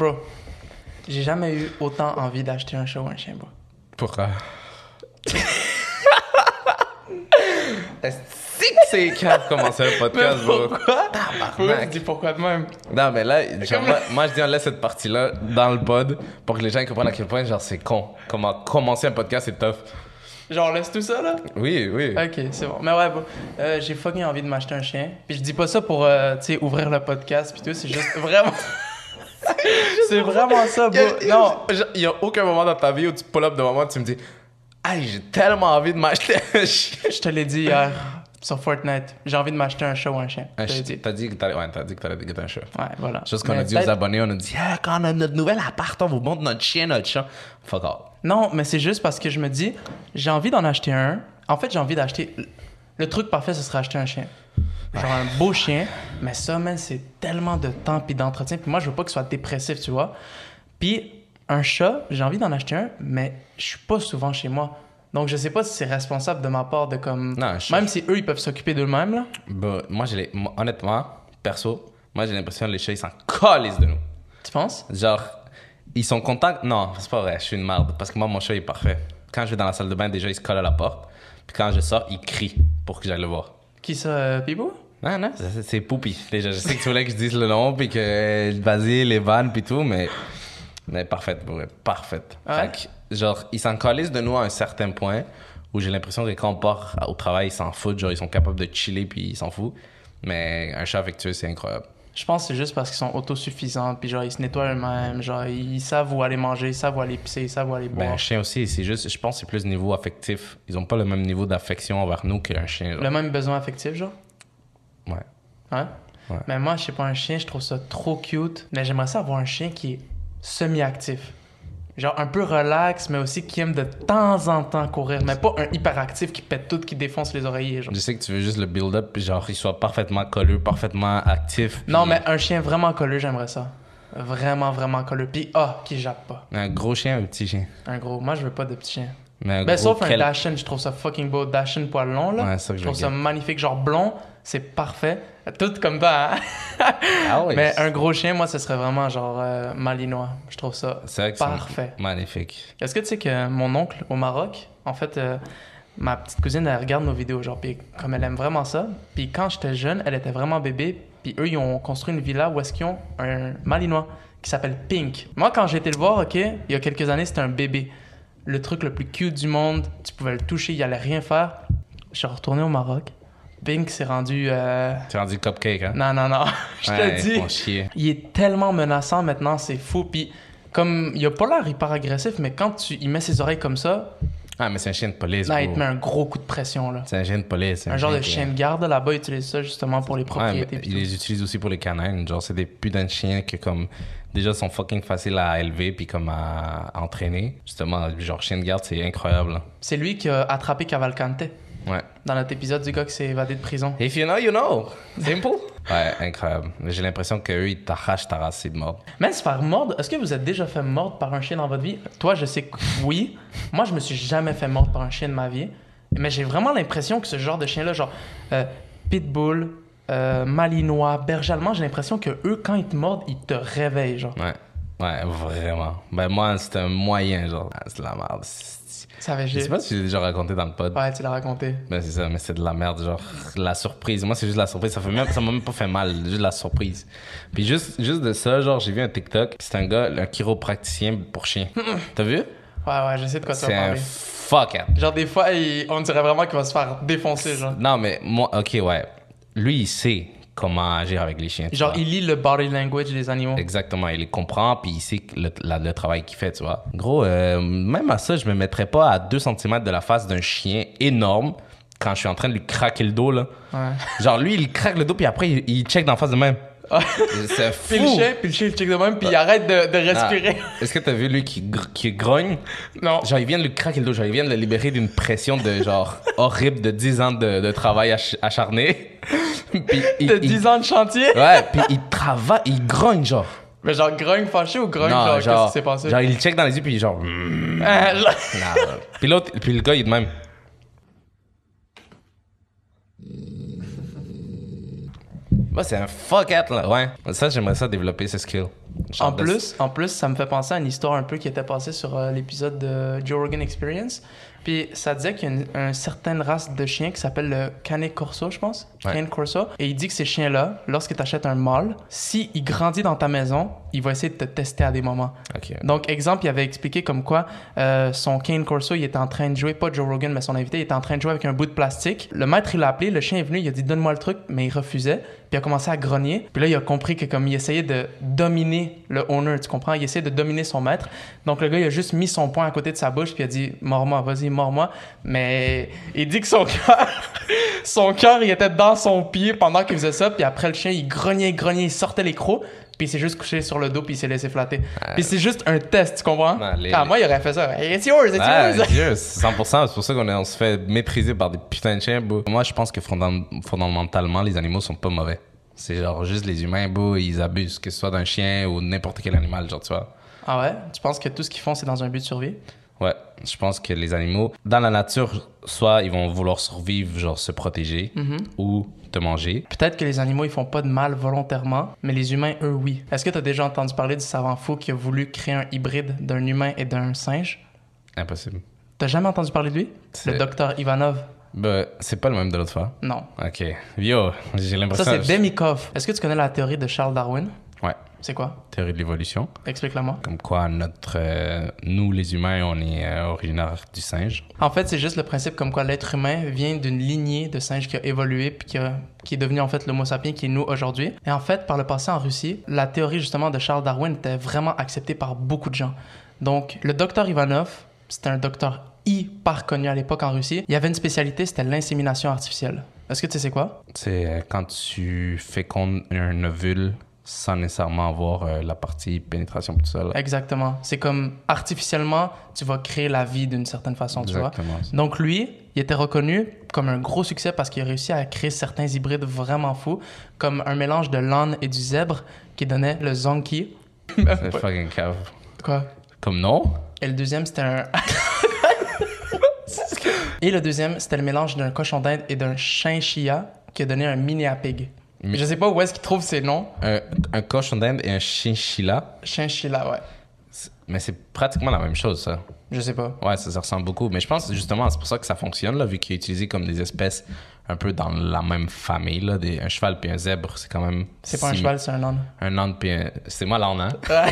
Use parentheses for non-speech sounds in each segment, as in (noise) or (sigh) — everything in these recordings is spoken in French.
Bro, j'ai jamais eu autant envie d'acheter un chat ou un chien, bro. Pourquoi? (laughs) Est-ce que c'est de commencer un podcast, bro? Pourquoi? Pourquoi tu dis pourquoi de même? Non, mais là, genre, moi, moi, je dis, on laisse cette partie-là dans le pod pour que les gens comprennent à quel point, genre, c'est con. Comment commencer un podcast, c'est tough. Genre, laisse tout ça, là? Oui, oui. Ok, c'est bon. Mais ouais, bon, euh, j'ai fucking envie de m'acheter un chien. Puis je dis pas ça pour, euh, tu sais, ouvrir le podcast puis tout, c'est juste vraiment... (laughs) (laughs) c'est vraiment ça, bro. Non, il y a aucun moment dans ta vie où tu pull up de moment où tu me dis, hey, j'ai tellement envie de m'acheter un chien. je te l'ai dit hier sur Fortnite. J'ai envie de m'acheter un chat ou un chien. Un. T'as dit que t'allais, ouais, t'as dit que t'allais un chat. Ouais, voilà. Chose qu'on a dit aux abonnés, on a dit, ah, quand on a notre nouvel appart, on vous montre notre chien, notre chat. Fuck off. Non, mais c'est juste parce que je me dis, j'ai envie d'en acheter un. En fait, j'ai envie d'acheter. Le truc parfait, ce serait acheter un chien. Genre un beau chien. Mais ça, man, c'est tellement de temps puis d'entretien. Puis moi, je veux pas qu'il soit dépressif, tu vois. Puis un chat, j'ai envie d'en acheter un, mais je suis pas souvent chez moi. Donc, je sais pas si c'est responsable de ma part de comme. Non, chat- Même si eux, ils peuvent s'occuper d'eux-mêmes, là. Bah, moi, j'ai honnêtement, perso, moi, j'ai l'impression que les chats, ils s'en calissent de nous. Tu penses? Genre, ils sont contents. Non, c'est pas vrai, je suis une merde. Parce que moi, mon chat il est parfait. Quand je vais dans la salle de bain, déjà, il se colle à la porte. Puis quand je sors, il crie pour que j'aille le voir. Qui ça, euh, Pibou? Non, non, c'est- Poupy. Déjà, je sais que tu voulais que je dise le nom, puis que euh, vas-y, les vannes, puis tout, mais. Mais parfaite, parfaite. Ouais? Fait que, genre, ils s'en calissent de nous à un certain point où j'ai l'impression que quand on part au travail, ils s'en foutent. Genre, ils sont capables de chiller, puis ils s'en foutent. Mais un chat affectueux, c'est incroyable. Je pense que c'est juste parce qu'ils sont autosuffisants, puis genre, ils se nettoient eux-mêmes, genre, ils savent où aller manger, ils savent où aller pisser, ils savent où aller Ben, boire. un chien aussi, c'est juste, je pense que c'est plus niveau affectif. Ils ont pas le même niveau d'affection envers nous qu'un chien. genre. Le même besoin affectif, genre? Ouais. Ouais? Ouais. Mais moi, je sais pas, un chien, je trouve ça trop cute. Mais j'aimerais ça avoir un chien qui est semi-actif. Genre un peu relax, mais aussi qui aime de temps en temps courir. Mais pas un hyperactif qui pète tout, qui défonce les oreillers. Genre. Je sais que tu veux juste le build-up, puis genre, il soit parfaitement colleux, parfaitement actif. Non, mais un chien vraiment colleux, j'aimerais ça. Vraiment, vraiment colleux. Puis, ah, qui jappe pas. Un gros chien, un petit chien? Un gros. Moi, je veux pas de petit chien. Mais un Ben, gros sauf un Dashin, je trouve ça fucking beau. Dashin poil long, là. Ouais, c'est ça que je je trouve ça magnifique. Genre blond, c'est parfait. Tout comme toi, hein? Ah oui. Mais un gros chien, moi, ce serait vraiment genre euh, malinois. Je trouve ça vrai que parfait. magnifique. Est-ce que tu sais que mon oncle au Maroc, en fait, euh, ma petite cousine, elle regarde nos vidéos, genre, puis comme elle aime vraiment ça, puis quand j'étais jeune, elle était vraiment bébé, puis eux, ils ont construit une villa où est-ce qu'ils ont un malinois qui s'appelle Pink. Moi, quand j'ai été le voir, OK, il y a quelques années, c'était un bébé. Le truc le plus cute du monde, tu pouvais le toucher, il allait rien faire. Je suis retourné au Maroc. Pink s'est rendu... euh, Tu es rendu cupcake, hein? Non, non, non, (laughs) je Ouais, te dis... Il est tellement menaçant maintenant, c'est fou. Puis, comme il a pas l'air hyper agressif, mais quand tu il met ses oreilles comme ça, Ah, mais c'est un chien de police. là, il te met un gros coup de pression. Là. C'est un chien de police. Un genre de chien de garde, là-bas, ils utilisent ça justement pour les Ouais, propriétés. puis ils les utilisent aussi pour les canins. Genre, c'est des putains de chiens qui, comme, déjà sont fucking faciles à élever puis comme à, entraîner. Justement, genre, chien de garde, c'est incroyable. C'est lui qui a attrapé Cavalcante Ouais. dans notre épisode du gars qui s'est évadé de prison. If you know, you know. Simple. (laughs) ouais, incroyable. J'ai l'impression qu'eux, ils t'arrachent ta racine de mort. Même se faire mordre, est-ce que vous êtes déjà fait mordre par un chien dans votre vie? Toi, je sais que oui. Moi, je me suis jamais fait mordre par un chien de ma vie. Mais j'ai vraiment l'impression que ce genre de chien-là, genre euh, Pitbull, euh, Malinois, Berger allemand, j'ai l'impression que eux, quand ils te mordent, ils te réveillent, genre. Ouais. Ouais, vraiment. Ben, moi, c'est un moyen, genre. Ah, c'est de la merde. Ça avait Je sais pas si j'ai déjà raconté dans le pod. Ouais, tu l'as raconté. Ben, c'est ça, mais c'est de la merde, genre, la surprise. Moi, c'est juste la surprise. Ça fait même, ça m'a même pas fait mal, juste la surprise. Puis juste, juste de ça, genre, j'ai vu un TikTok. C'est un gars, un chiropracticien pour chien. T'as vu? Ouais, ouais, je sais de quoi tu vas C'est un parler. fuck up. Genre, des fois, il- on dirait vraiment qu'il va se faire défoncer, genre. Non, mais moi, ok, ouais. Lui, il sait comment agir avec les chiens. Genre, il lit le body language des animaux. Exactement, il les comprend, puis il sait le, la- le travail qu'il fait, tu vois. Gros, euh, même à ça, je me mettrais pas à 2 cm de la face d'un chien énorme quand je suis en train de lui craquer le dos, là. Ouais. Genre, lui, il craque le dos, puis après, il, il check d'en face de même. C'est fou. Puis le chien, puis le chien, il check de même, puis il arrête de, de Ah. respirer. Est-ce que t'as vu lui qui, gr- qui grogne? Non. Genre, il vient de lui craquer le dos. Genre, il vient de le libérer d'une pression de genre horrible de 10 ans de, de travail ach- acharné. (laughs) puis, il, De il- 10 ans de chantier? Ouais, puis il travaille, il grogne, genre. Mais genre, grogne fâché ou grogne, non, genre, genre, qu'est-ce qui s'est passé? genre, il check dans les yeux, puis genre. mm, Ah, ouais. (laughs) puis l'autre, puis le gars, il est de même. Bah, c'est un fuck it, là. Ouais. Ça, j'aimerais ça développer ce skill. En de- plus, en plus, ça me fait penser à une histoire un peu qui était passée sur euh, l'épisode de Joe Rogan Experience. Puis ça disait qu'il y a une, une certaine race de chiens qui s'appelle le Cane Corso, je pense. Ouais. Cane Corso. Et il dit que ces chiens-là, lorsque tu achètes un mâle, s'il grandit dans ta maison, il va essayer de te tester à des moments. Ok. Donc, exemple, il avait expliqué comme quoi euh, son Cane Corso, il était en train de jouer, pas Joe Rogan, mais son invité, il était en train de jouer avec un bout de plastique. Le maître, il l'a appelé, le chien est venu, il a dit donne-moi le truc, mais il refusait. Puis il a commencé à grogner. Puis là, il a compris que comme il essayait de dominer le owner, tu comprends? Il essayait de dominer son maître. Donc le gars, il a juste mis son poing à côté de sa bouche, puis il a dit mords-moi, vas-y, mords-moi. Mais il dit que son cœur, (laughs) son cœur, il était dans son pied pendant qu'il faisait ça. Puis après, le chien, il grognait, grognait, il sortait les crocs. Puis il s'est juste couché sur le dos, puis il s'est laissé flatter. Puis c'est juste un test, tu comprends? Ouais, les- Ah, moi, il aurait fait ça. It's yours, it's Ah, yours. Dieu, 100%. C'est pour ça qu'on on se fait mépriser par des putains de chiens, bro. Moi, je pense que fondam- fondamentalement, les animaux sont pas mauvais. C'est genre juste les humains, bro, ils abusent, que ce soit d'un chien ou n'importe quel animal, genre, tu vois. Ah ouais? Tu penses que tout ce qu'ils font, c'est dans un but de survie? Ouais, je pense que les animaux, dans la nature, soit ils vont vouloir survivre, genre se protéger, ou te manger. Peut-être que les animaux, ils font pas de mal volontairement, mais les humains, eux, oui. Est-ce que tu as déjà entendu parler du savant fou qui a voulu créer un hybride d'un humain et d'un singe? Impossible. T'as jamais entendu parler de lui? C'est- Le docteur Ivanov? Ben, c'est pas le même de l'autre fois. Non. Ok. Yo, j'ai Ça, l'impression. c'est Demikov. Est-ce que tu connais la théorie de Charles Darwin? C'est quoi? théorie de l'évolution. Explique-la-moi. Comme quoi, notre, euh, nous, les humains, on est euh, originaire du singe. En fait, c'est juste le principe comme quoi l'être humain vient d'une lignée de singes qui a évolué puis qui, a- qui est devenu en fait l'homo sapiens qui est nous aujourd'hui. Et en fait, par le passé en Russie, la théorie justement de Charles Darwin était vraiment acceptée par beaucoup de gens. Donc, le docteur Ivanov, c'était un docteur hyper connu à l'époque en Russie. Il y avait une spécialité, c'était l'insémination artificielle. Est-ce que tu sais c'est quoi? C'est euh, quand tu fécondes un ovule sans nécessairement avoir euh, la partie pénétration tout ça. là. Exactement. C'est comme artificiellement, tu vas créer la vie d'une certaine façon, tu vois. Donc lui, il était reconnu comme un gros succès parce qu'il a réussi à créer certains hybrides vraiment fous, comme un mélange de l'âne et du zèbre qui donnait le zonki. (laughs) C'est fucking cave. Quoi? Comme non? Et le deuxième, c'était un... (laughs) et le deuxième, c'était le mélange d'un cochon d'Inde et d'un chinchilla qui a donné un mini Mi- Je sais pas où est-ce qu'il trouve ces noms. Un, un cochon d'Inde et un chinchilla. Chinchilla, ouais. Mais c'est pratiquement la même chose, ça. Je sais pas. Ouais, ça, ressemble beaucoup. Mais je pense justement, c'est pour ça que ça fonctionne, là, vu qu'il est utilisé comme des espèces un peu dans la même famille. Là, des, un cheval puis un zèbre, c'est quand même. C'est pas un cheval, c'est un âne. Un âne puis un. C'est moi l'âne, hein? (laughs)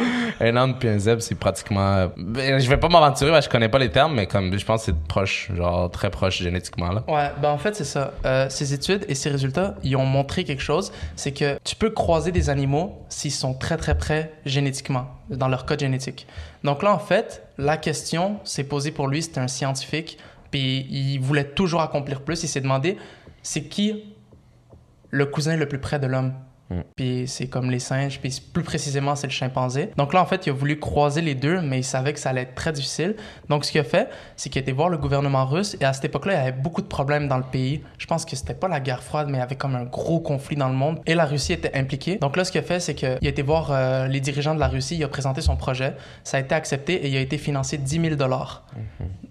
(laughs) un âne puis un zèbre, c'est pratiquement. Ben, je vais pas m'aventurer, parce que je connais pas les termes, mais comme je pense c'est proche, genre très proche génétiquement. Ouais, ben en fait, c'est ça. Euh, ces études et ces résultats, ils ont montré quelque chose, c'est que tu peux croiser des animaux s'ils sont très très près génétiquement, dans leur code génétique. Donc là, en fait, la question s'est posée pour lui, c'était un scientifique, puis il voulait toujours accomplir plus, il s'est demandé, c'est qui le cousin le plus près de l'homme? Mm. Puis c'est comme les singes, puis plus précisément, c'est le chimpanzé. Donc là, en fait, il a voulu croiser les deux, mais il savait que ça allait être très difficile. Donc ce qu'il a fait, c'est qu'il a été voir le gouvernement russe, et à cette époque-là, il y avait beaucoup de problèmes dans le pays. Je pense que c'était pas la guerre froide, mais il y avait comme un gros conflit dans le monde, et la Russie était impliquée. Donc là, ce qu'il a fait, c'est qu'il a été voir euh, les dirigeants de la Russie, il a présenté son projet, ça a été accepté, et il a été financé 10 000 dollars.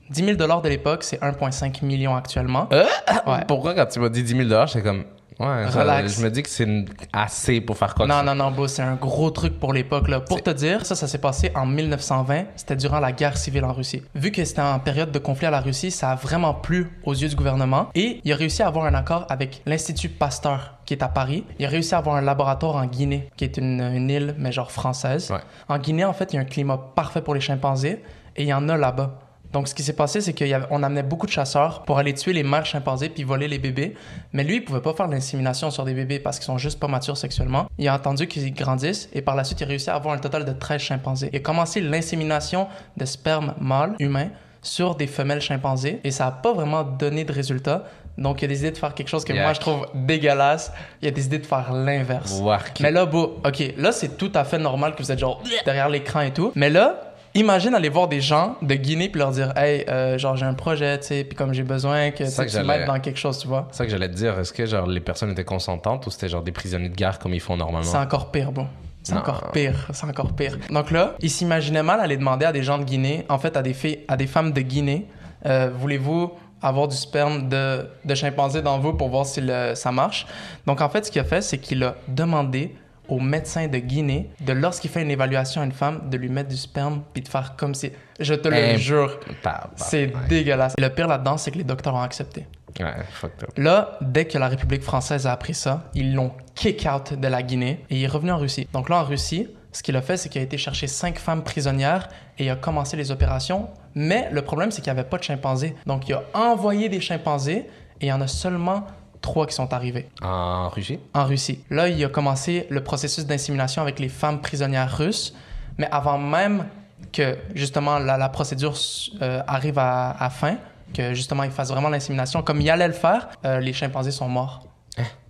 10 000 dollars de l'époque, c'est 1,5 million actuellement. Euh? Ouais. Pourquoi quand tu m'as dit 10 000 j'étais comme. Ouais, ça- Relax. je me dis que c'est assez pour faire quoi Non, non, non, beau, c'est un gros truc pour l'époque. là. Pour te dire, ça, ça s'est passé en 1920. C'était durant la guerre civile en Russie. Vu que c'était en période de conflit à la Russie, ça a vraiment plu aux yeux du gouvernement. Et il a réussi à avoir un accord avec l'Institut Pasteur, qui est à Paris. Il a réussi à avoir un laboratoire en Guinée, qui est une, une île, mais genre française. Ouais. En Guinée, en fait, il y a un climat parfait pour les chimpanzés. Et il y en a là-bas. Donc, ce qui s'est passé, c'est qu'on amenait beaucoup de chasseurs pour aller tuer les mères chimpanzés puis voler les bébés. Mais lui, il pouvait pas faire l'insémination sur des bébés parce qu'ils sont juste pas matures sexuellement. Il a attendu qu'ils grandissent et par la suite, il a réussi à avoir un total de 13 chimpanzés. Il a commencé l'insémination de sperme mâle humain sur des femelles chimpanzés et ça a pas vraiment donné de résultat. Donc, il a décidé de faire quelque chose que moi, je trouve dégueulasse. Il a décidé de faire l'inverse. Mais là, beau, ok, là, c'est tout à fait normal que vous êtes genre derrière l'écran et tout. Mais là, imagine aller voir des gens de Guinée puis leur dire, hey, euh, genre, j'ai un projet, tu sais, puis comme j'ai besoin que ça que tu m'aides dans quelque chose, tu vois. C'est ça que j'allais te dire. Est-ce que genre les personnes étaient consentantes ou c'était genre des prisonniers de guerre comme ils font normalement? C'est encore pire, bon. C'est encore pire, c'est encore pire. Donc là, il s'imaginait mal aller demander à des gens de Guinée, en fait, à des, filles, à des femmes de Guinée, euh, voulez-vous avoir du sperme de, de chimpanzé dans vous pour voir si le- ça marche? Donc en fait, ce qu'il a fait, c'est qu'il a demandé au médecin de Guinée de lorsqu'il fait une évaluation à une femme de lui mettre du sperme puis de faire comme si je te le jure c'est ouais. dégueulasse. Le pire là-dedans c'est que les docteurs ont accepté. Ouais, là dès que la République française a appris ça ils l'ont kick out de la Guinée et il est revenu en Russie. Donc là en Russie ce qu'il a fait c'est qu'il a été chercher cinq femmes prisonnières et il a commencé les opérations. Mais le problème c'est qu'il n'y avait pas de chimpanzés. Donc il a envoyé des chimpanzés et il y en a seulement trois qui sont arrivés En Russie? en Russie. Là, il a commencé le processus d'insémination avec les femmes prisonnières russes, mais avant même que justement la, la procédure euh, arrive à, à fin, que justement il fasse vraiment l'insémination, comme il allait le faire, euh, les chimpanzés sont morts.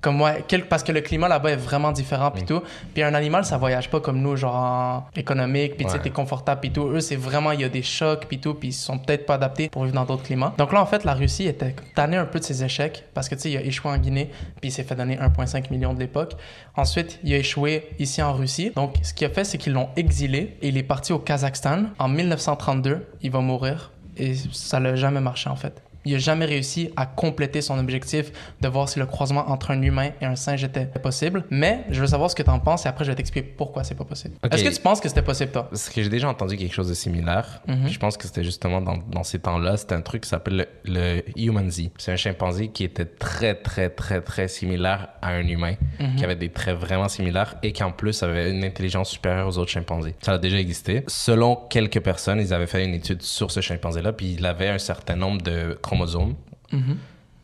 Comme moi, parce que le climat là-bas est vraiment différent puis tout. Puis un animal, ça voyage pas comme nous, genre en économique, puis tu sais, t'es confortable puis tout. Eux, c'est vraiment, il y a des chocs puis tout, puis ils sont peut-être pas adaptés pour vivre dans d'autres climats. Donc là, en fait, la Russie était tannée un peu de ses échecs parce que tu sais, il a échoué en Guinée, puis il s'est fait donner 1,5 million de l'époque. Ensuite, il a échoué ici en Russie. Donc, ce qu'il a fait, c'est qu'ils l'ont exilé et il est parti au Kazakhstan. En 1932, il va mourir et ça l'a jamais marché en fait. Il n'a jamais réussi à compléter son objectif de voir si le croisement entre un humain et un singe était possible. Mais je veux savoir ce que tu en penses et après je vais t'expliquer pourquoi c'est pas possible. Est-ce que tu penses que c'était possible toi? Parce que j'ai déjà entendu quelque chose de similaire. Mhm. Je pense que c'était justement dans, dans ces temps-là, c'était un truc qui s'appelle le, le Humanzee. C'est un chimpanzé qui était très, très, très, très similaire à un humain, Mhm. qui avait des traits vraiment similaires et qui en plus avait une intelligence supérieure aux autres chimpanzés. Ça a déjà existé. Selon quelques personnes, ils avaient fait une étude sur ce chimpanzé-là, puis il avait un certain nombre de chromosomes Mhm.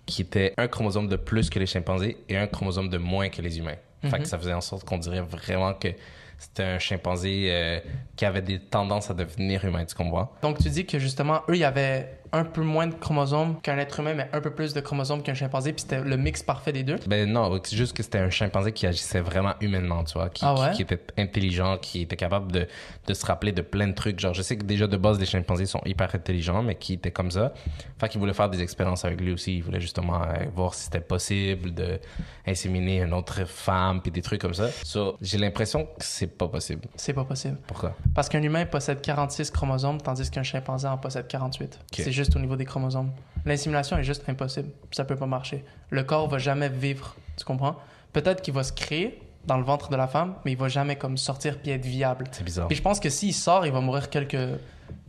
qui était un chromosome de plus que les chimpanzés et un chromosome de moins que les humains. Fait que ça faisait en sorte qu'on dirait vraiment que c'était un chimpanzé euh, qui avait des tendances à devenir humain, tu comprends? Donc tu dis que justement, eux, il y avait un peu moins de chromosomes qu'un être humain, mais un peu plus de chromosomes qu'un chimpanzé, puis c'était le mix parfait des deux. Ben non, c'est juste que c'était un chimpanzé qui agissait vraiment humainement, tu vois, qui, Ah ouais? qui, qui était intelligent, qui était capable de, de se rappeler de plein de trucs. Genre, je sais que déjà de base, les chimpanzés sont hyper intelligents, mais qui étaient comme ça. Fait qu'il voulait faire des expériences avec lui aussi. Il voulait justement euh, voir si c'était possible de inséminer une autre femme, puis des trucs comme ça. So, j'ai l'impression que c'est pas possible. C'est pas possible. Pourquoi? Parce qu'un humain possède 46 chromosomes, tandis qu'un chimpanzé en possède 48. C'est juste au niveau des chromosomes. L'insémination est juste impossible. Ça peut pas marcher. Le corps va jamais vivre. Tu comprends? Peut-être qu'il va se créer dans le ventre de la femme, mais il va jamais comme sortir puis être viable. C'est bizarre. Puis je pense que s'il sort, il va mourir quelques,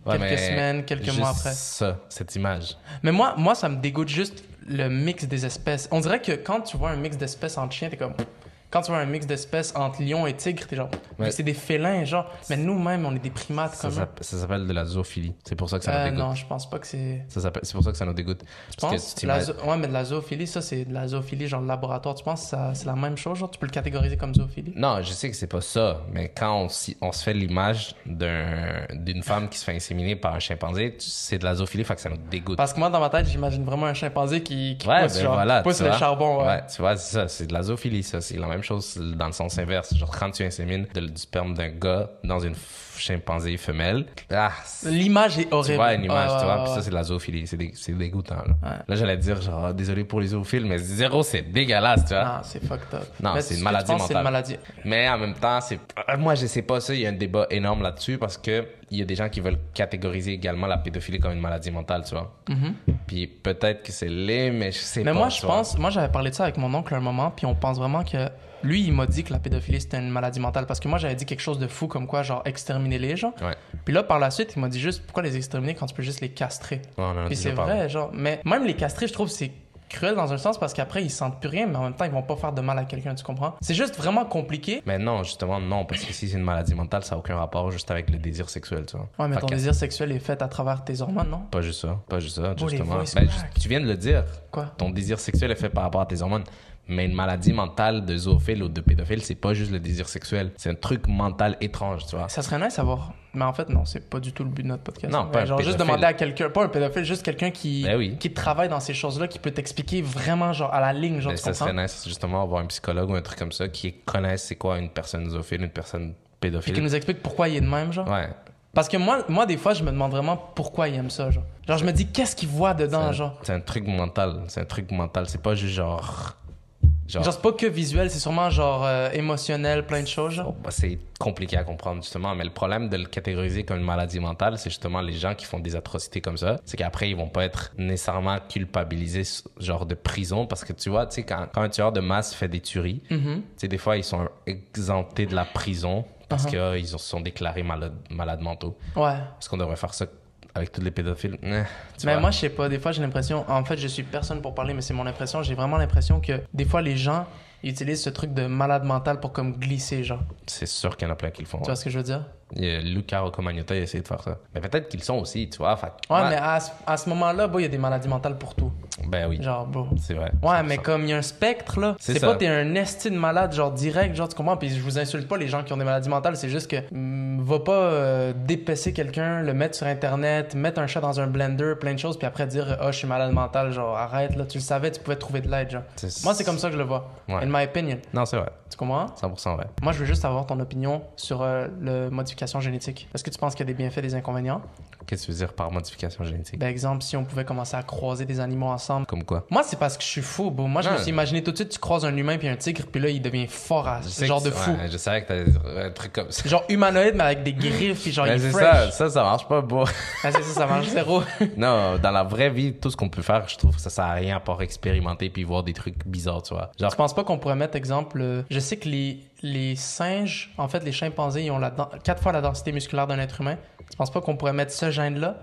Ouais, quelques semaines, quelques juste mois après. ça, cette image. Mais moi, moi, ça me dégoûte juste le mix des espèces. On dirait que quand tu vois un mix d'espèces entre chiens, t'es comme. Quand tu vois un mix d'espèces entre lion et tigre, t'es genre. Ouais. C'est des félins, genre. Mais nous-mêmes, on est des primates Ça, comme ça s'appelle de la zoophilie. C'est pour ça que ça nous Euh, dégoûte. non, je pense pas que c'est. C'est pour ça que ça nous dégoûte. Tu Parce penses? que tu La zo- Ouais, mais de la zoophilie, ça, c'est de la zoophilie, genre le laboratoire. Tu penses que c'est la même chose, genre? Tu peux le catégoriser comme zoophilie? Non, je sais que c'est pas ça, mais quand on, se fait l'image d'un- d'une femme qui se fait inséminer par un chimpanzé, c'est de la zoophilie, fait que ça nous dégoûte. Parce que moi, dans ma tête, j'imagine vraiment un chimpanzé qui, qui Ouais, pousse, ben genre, voilà, pousse tu le vois. charbon. Ouais. tu vois, c'est ça, c'est de la zoophilie, ça. C'est la même chose dans le sens inverse. Genre, quand tu insémines de- du sperme d'un gars dans une chimpanzé femelle, ah, L'image est tu horrible. vois une image, tu vois, puis ouais. ça, c'est de la zoophilie. C'est dé- c'est dégoûtant, là. Ouais. Là, j'allais dire, genre, ah, désolé pour les zoophiles, mais zéro, c'est dégueulasse, tu vois. Ah, c'est fucked up. Non, c'est une maladie une mentale. maladie. Mais en même temps, c'est euh, moi je sais pas ça, il y a un débat énorme là-dessus parce que il y a des gens qui veulent catégoriser également la pédophilie comme une maladie mentale, tu vois. Mhm. Puis peut-être que c'est laid, mais je sais Mais pas. moi, tu je pense, moi, j'avais parlé de ça avec mon oncle un moment, puis on pense vraiment que lui, il m'a dit que la pédophilie c'était une maladie mentale parce que moi, j'avais dit quelque chose de fou comme quoi, genre exterminer les gens. Ouais. Puis là, par la suite, il m'a dit juste pourquoi les exterminer quand tu peux juste les castrer? Ouais, Puis c'est vrai, genre. Mais même les castrer, je trouve, c'est cruel dans un sens parce qu'après, ils sentent plus rien, mais en même temps, ils vont pas faire de mal à quelqu'un, tu comprends? C'est juste vraiment compliqué. Mais non, justement, non, parce que si c'est une maladie mentale, ça n'a aucun rapport juste avec le désir sexuel, tu vois. Ouais, mais Fait ton désir sexuel est fait à travers tes hormones, non? Pas juste ça, pas juste ça, justement. Ben, tu viens de le dire, Quoi? ton désir sexuel est fait par rapport à tes hormones. Mais une maladie mentale de zoophile ou de pédophile, c'est pas juste le désir sexuel. C'est un truc mental étrange, tu vois. Ça serait nice à voir. Mais en fait, non, c'est pas du tout le but de notre podcast. Non, pas un Genre, juste pédophile. demander à quelqu'un, pas un pédophile, juste quelqu'un qui, Ben oui. qui travaille dans ces choses-là, qui peut t'expliquer vraiment, genre, à la ligne, genre, tu ça comprends? serait nice, justement, avoir un psychologue ou un truc comme ça qui connaisse c'est quoi une personne zoophile, une personne pédophile. qui nous explique pourquoi il est de même, genre. Ouais. Parce que moi, moi, des fois, je me demande vraiment pourquoi il aime ça, genre. Genre, je me dis, qu'est-ce qu'il voit dedans, un- genre? C'est un truc mental. C'est un truc mental. C'est pas juste genre. Genre, Genre, c'est pas que visuel, c'est sûrement genre euh, émotionnel, plein de choses. genre. oh, bah, c'est compliqué à comprendre, justement. Mais le problème de le catégoriser comme une maladie mentale, c'est justement les gens qui font des atrocités comme ça. C'est qu'après, ils vont pas être nécessairement culpabilisés, genre de prison. Parce que tu vois, tu sais, quand, quand un tueur de masse fait des tueries, Mhm. tu sais, des fois, ils sont exemptés de la prison parce Uh-huh. qu'ils se sont déclarés malades, malades mentaux. Ouais. Est-ce qu'on devrait faire ça avec tous les pédophiles? Eh, Mais vois. moi, je sais pas. Des fois, j'ai l'impression. En fait, je suis personne pour parler, mais c'est mon impression. J'ai vraiment l'impression que des fois, les gens ils utilisent ce truc de malade mental pour comme glisser, genre. C'est sûr qu'il y en a plein qui le font. Tu vois ce que je veux dire? Il y a Luca Roccomagnota il a essayé de faire ça. Mais peut-être qu'ils sont aussi, tu vois. Fait, Ouais, mais à, ce- à ce moment-là, il y a des maladies mentales pour tout. Ben oui, Genre, bon. c'est vrai. Ouais, mais 100%. comme il y a un spectre, là. C'est pas t'es un esti de malade, genre direct, genre, tu comprends? Puis je vous insulte pas les gens qui ont des maladies mentales, c'est juste que mm, va pas euh, dépecer quelqu'un, le mettre sur Internet, mettre un chat dans un blender, plein de choses, puis après dire, oh, je suis malade mental, genre, arrête, là, tu le savais, tu pouvais trouver de l'aide, genre. Moi, c'est comme ça que je le vois. Ouais. In my opinion. Non, c'est vrai. Tu comprends? 100% vrai. Moi, je veux juste avoir ton opinion sur euh, le Est-ce que tu penses qu'il y a des bienfaits, des inconvénients? Qu'est-ce que tu veux dire par modification génétique? Ben, exemple, si on pouvait commencer à croiser des animaux ensemble. Comme quoi? Moi, c'est parce que je suis fou, bro. Moi, je me Ouais. suis imaginé tout de suite, tu croises un humain puis un tigre, puis là, il devient fort à Je genre de fou. ouais, je savais que dire un truc comme ça. Genre humanoïde, mais avec des (laughs) griffes, puis genre, Ben, il est c'est ça, fresh. ça, ça marche pas, (laughs) beau. Ah, c'est ça, ça marche zéro. (laughs) non, dans la vraie vie, tout ce qu'on peut faire, je trouve que ça sert à rien à part expérimenter puis voir des trucs bizarres, tu vois. Genre, Je pense pas qu'on pourrait mettre exemple. euh, Je sais que les, les singes, en fait, les chimpanzés, ils ont la quatre fois la densité musculaire d'un être humain. Tu penses pas qu'on pourrait mettre ce gène-là?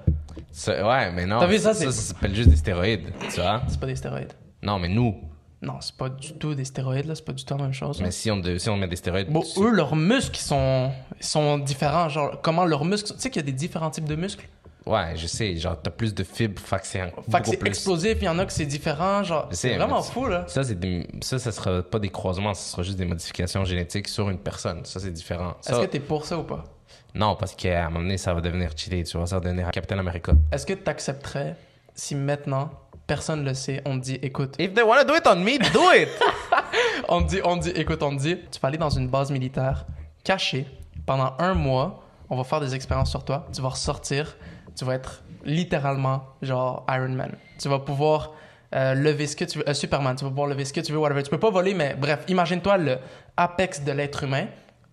Ouais, mais non. T'as vu ça, ça, c'est- ça s'appelle juste des stéroïdes, tu vois. C'est pas des stéroïdes. Non, mais nous, Non, c'est pas du tout des stéroïdes, là. C'est pas du tout la même chose. mais si on, de- si on met des stéroïdes, Bon, eux, leurs muscles ils sont, ils sont différents. Genre, comment leurs muscles. Tu sais qu'il y a des différents types de muscles? Ouais, je sais, genre, t'as plus de fibres, fait que c'est Fait que c'est explosif, il y en a que c'est différent. Genre, c'est vraiment fou, là. Ça, c'est des- ça, ça sera pas des croisements, ça sera juste des modifications génétiques sur une personne. Ça, c'est différent. Ça, Est-ce que t'es pour ça ou pas? Non, parce qu'à un moment donné, ça va devenir cheaté, tu vois, ça va devenir Captain America. Est-ce que t'accepterais si maintenant, personne le sait, on te dit, écoute, If they wanna do it on me, do it! (laughs) on te dit, on te dit, écoute, on te dit, tu vas aller dans une base militaire cachée pendant un mois, on va faire des expériences sur toi, tu vas ressortir, tu vas être littéralement genre Iron Man. Tu vas pouvoir euh, lever ce que tu veux, euh, Superman, tu vas pouvoir lever ce que tu veux, whatever. Tu peux pas voler, mais bref, imagine-toi le apex de l'être humain,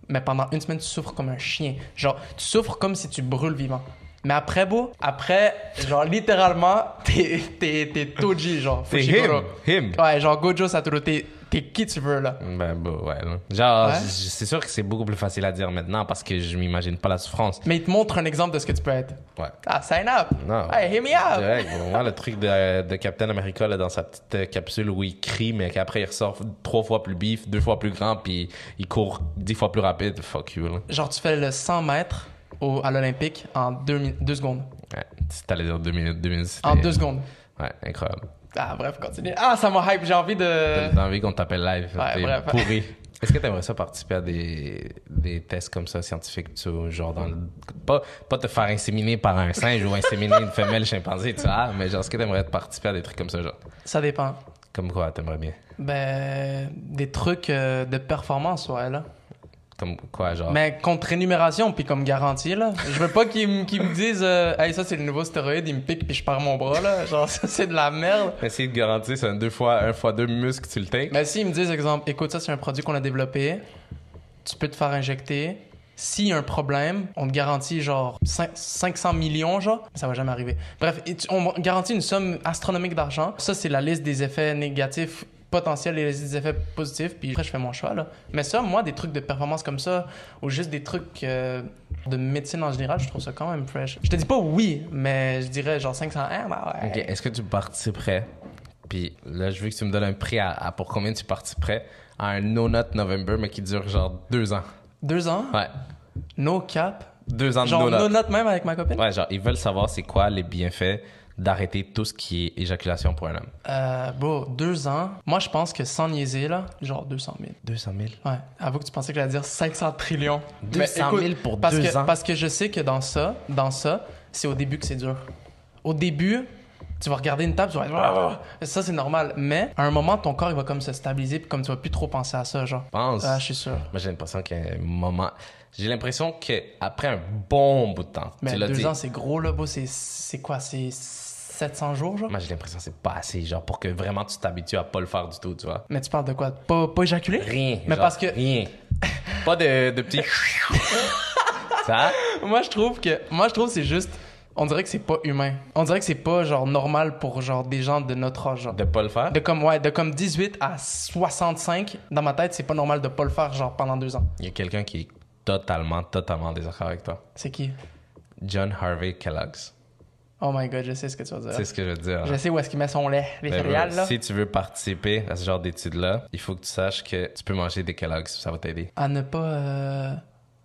mais pendant une semaine, tu souffres comme un chien. Genre, tu souffres comme si tu brûles vivant. Mais après, beau, après, genre, littéralement, (laughs) t'es, t'es, t'es Toji, genre. C'est Fushiguro. him! Him! Ouais, genre Gojo Satoru, t'es, t'es qui tu veux, là? Ben, bah, ouais. là. Genre, Ouais. c'est sûr que c'est beaucoup plus facile à dire maintenant parce que je m'imagine pas la souffrance. Mais il te montre un exemple de ce que tu peux être. Ouais. Ah, sign up! Non. Hey, hit me up! Direct, moi, le truc de, de Captain America là, dans sa petite euh, capsule où il crie, mais qu'après il ressort trois fois plus bif, deux fois plus grand, puis il court dix fois plus rapide. Fuck you, là. Genre, tu fais le 100 mètres au, à l'Olympique en deux, deux secondes. Ouais, si t'allais dire deux minutes, deux minutes. En deux secondes. Ouais, incroyable. Ah, bref, continue. Ah, ça m'a hype, j'ai envie de. T'as envie qu'on t'appelle live. Ouais, t'es bref. pourri. (laughs) Est-ce que t'aimerais ça participer à des, des tests comme ça, scientifiques, tu vois, genre dans le... Pas, pas te faire inséminer par un singe ou inséminer une femelle chimpanzé, tu vois, mais genre, est-ce que t'aimerais participer à des trucs comme ça, genre? Ça dépend. Comme quoi, t'aimerais bien? Ben, des trucs euh, de performance, ouais, là. Comme quoi, genre? Mais contre rémunération, puis comme garantie, là. Je veux pas qu'ils me, disent, euh, hey, ça c'est le nouveau stéroïde, il me pique, puis je perds mon bras, là. Genre, ça c'est de la merde. Essayer de garantir, c'est un deux fois, un fois deux muscles, tu le takes. Mais s'ils me disent, exemple, écoute, ça c'est un produit qu'on a développé, tu peux te faire injecter. S'il y a un problème, on te garantit genre cin- 500 millions, genre, ça va jamais arriver. Bref, on garantit une somme astronomique d'argent. Ça, c'est la liste des effets négatifs potentiels et les effets positifs, puis après, je fais mon choix, là. Mais ça, moi, des trucs de performance comme ça, ou juste des trucs euh, de médecine en général, je trouve ça quand même fresh. Je te dis pas oui, mais je dirais genre 500, hein, bah ouais. Est-ce que tu participerais? Puis là, je veux que tu me donnes un prix à, à pour combien tu participerais à un No Nut November, mais qui dure genre deux ans? Deux ans, Ouais, no cap? deux ans de Genre, No no Nut. note même avec ma copine? Ouais, genre, ils veulent savoir c'est quoi les bienfaits d'arrêter tout ce qui est éjaculation pour un homme? Euh, bro, deux ans. Moi, je pense que sans niaiser, là, genre 200 000. 200 000? Ouais. Avoue que tu pensais que j'allais dire 500 trillions. 200 000 pour parce deux que, ans? Parce que je sais que dans ça, dans ça, c'est au début que c'est dur. Au début, tu vas regarder une table, tu vas être... Ah! Ça, c'est normal. Mais à un moment, ton corps, il va comme se stabiliser, puis comme tu vas plus trop penser à ça, genre. Pense. Ah, je suis sûr. Moi, j'ai l'impression a un moment. J'ai l'impression qu'après un bon bout de temps, Mais tu l'as deux dit. ans, c'est gros, là, bro. C'est, c'est quoi? C'est 700 jours, genre? Moi, j'ai l'impression que c'est pas assez, genre, pour que vraiment tu t'habitues à pas le faire du tout, tu vois. Mais tu parles de quoi? Pas, pas éjaculer? Rien. Mais genre, parce que- Rien. pas de, de petits. (laughs) ça? Moi, je trouve que. Moi, je trouve que c'est juste. On dirait que c'est pas humain. On dirait que c'est pas, genre, normal pour, genre, des gens de notre âge, genre. De pas le faire? De comme, ouais, de comme 18 à 65, dans ma tête, c'est pas normal de pas le faire, genre, pendant deux ans. Il y a quelqu'un qui est totalement, totalement en désaccord avec toi. C'est qui? John Harvey Kellogg's. Oh my god, je sais ce que tu vas dire. C'est ce que je veux dire. Je sais où est-ce qu'il met son lait, les Ben, céréales, là. Si tu veux participer à ce genre d'études-là, il faut que tu saches que tu peux manger des Kellogg's, ça va t'aider. À ne pas. euh,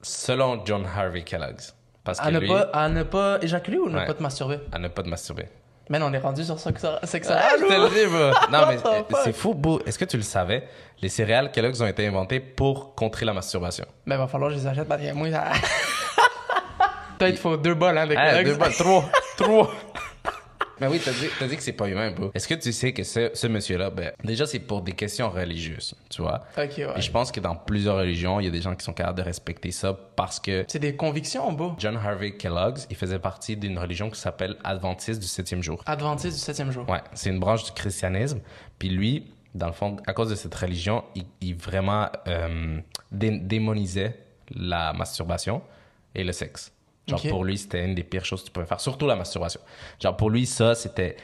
Selon John Harvey Kellogg's. Parce que À ne, lui, pas, à ne pas éjaculer ou ne Ouais. pas te masturber? à ne pas te masturber. Mais on est rendu sur ça, ça, c'est que ça. Ah, je te le dis, bro. Non, mais What the fuck? c'est fou, bro. Est-ce que tu le savais? Les céréales Kellogg's ont été inventées pour contrer la masturbation. Ben, va falloir que je les achète parce que moi, ça. (laughs) Peut-être faut deux bols, hein, de Ah, Kellogg's. deux balles, trois, trois. (laughs) Mais oui, t'as dit, dit que c'est pas humain, bro. Est-ce que tu sais que ce, ce monsieur-là, ben, déjà, c'est pour des questions religieuses, tu vois? Ok, ouais. Et je pense que dans plusieurs religions, il y a des gens qui sont capables de respecter ça parce que C'est des convictions, beau. John Harvey Kellogg's, il faisait partie d'une religion qui s'appelle Adventiste du septième jour. Adventiste du septième jour. Ouais, c'est une branche du christianisme. Puis lui, dans le fond, à cause de cette religion, il, il vraiment euh, dé- démonisait la masturbation et le sexe. Genre, pour lui, c'était une des pires choses que tu pouvais faire, surtout la masturbation. Genre, pour lui, ça, c'était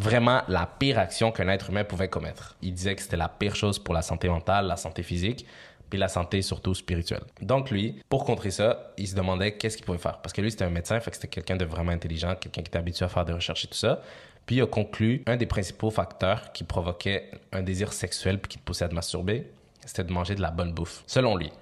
vraiment la pire action qu'un être humain pouvait commettre. Il disait que c'était la pire chose pour la santé mentale, la santé physique, puis la santé surtout spirituelle. Donc lui, pour contrer ça, il se demandait qu'est-ce qu'il pouvait faire. Parce que lui, c'était un médecin, fait que c'était quelqu'un de vraiment intelligent, quelqu'un qui était habitué à faire des recherches et tout ça. Puis il a conclu un des principaux facteurs qui provoquait un désir sexuel puis qui te poussait à te masturber, c'était de manger de la bonne bouffe. Selon lui.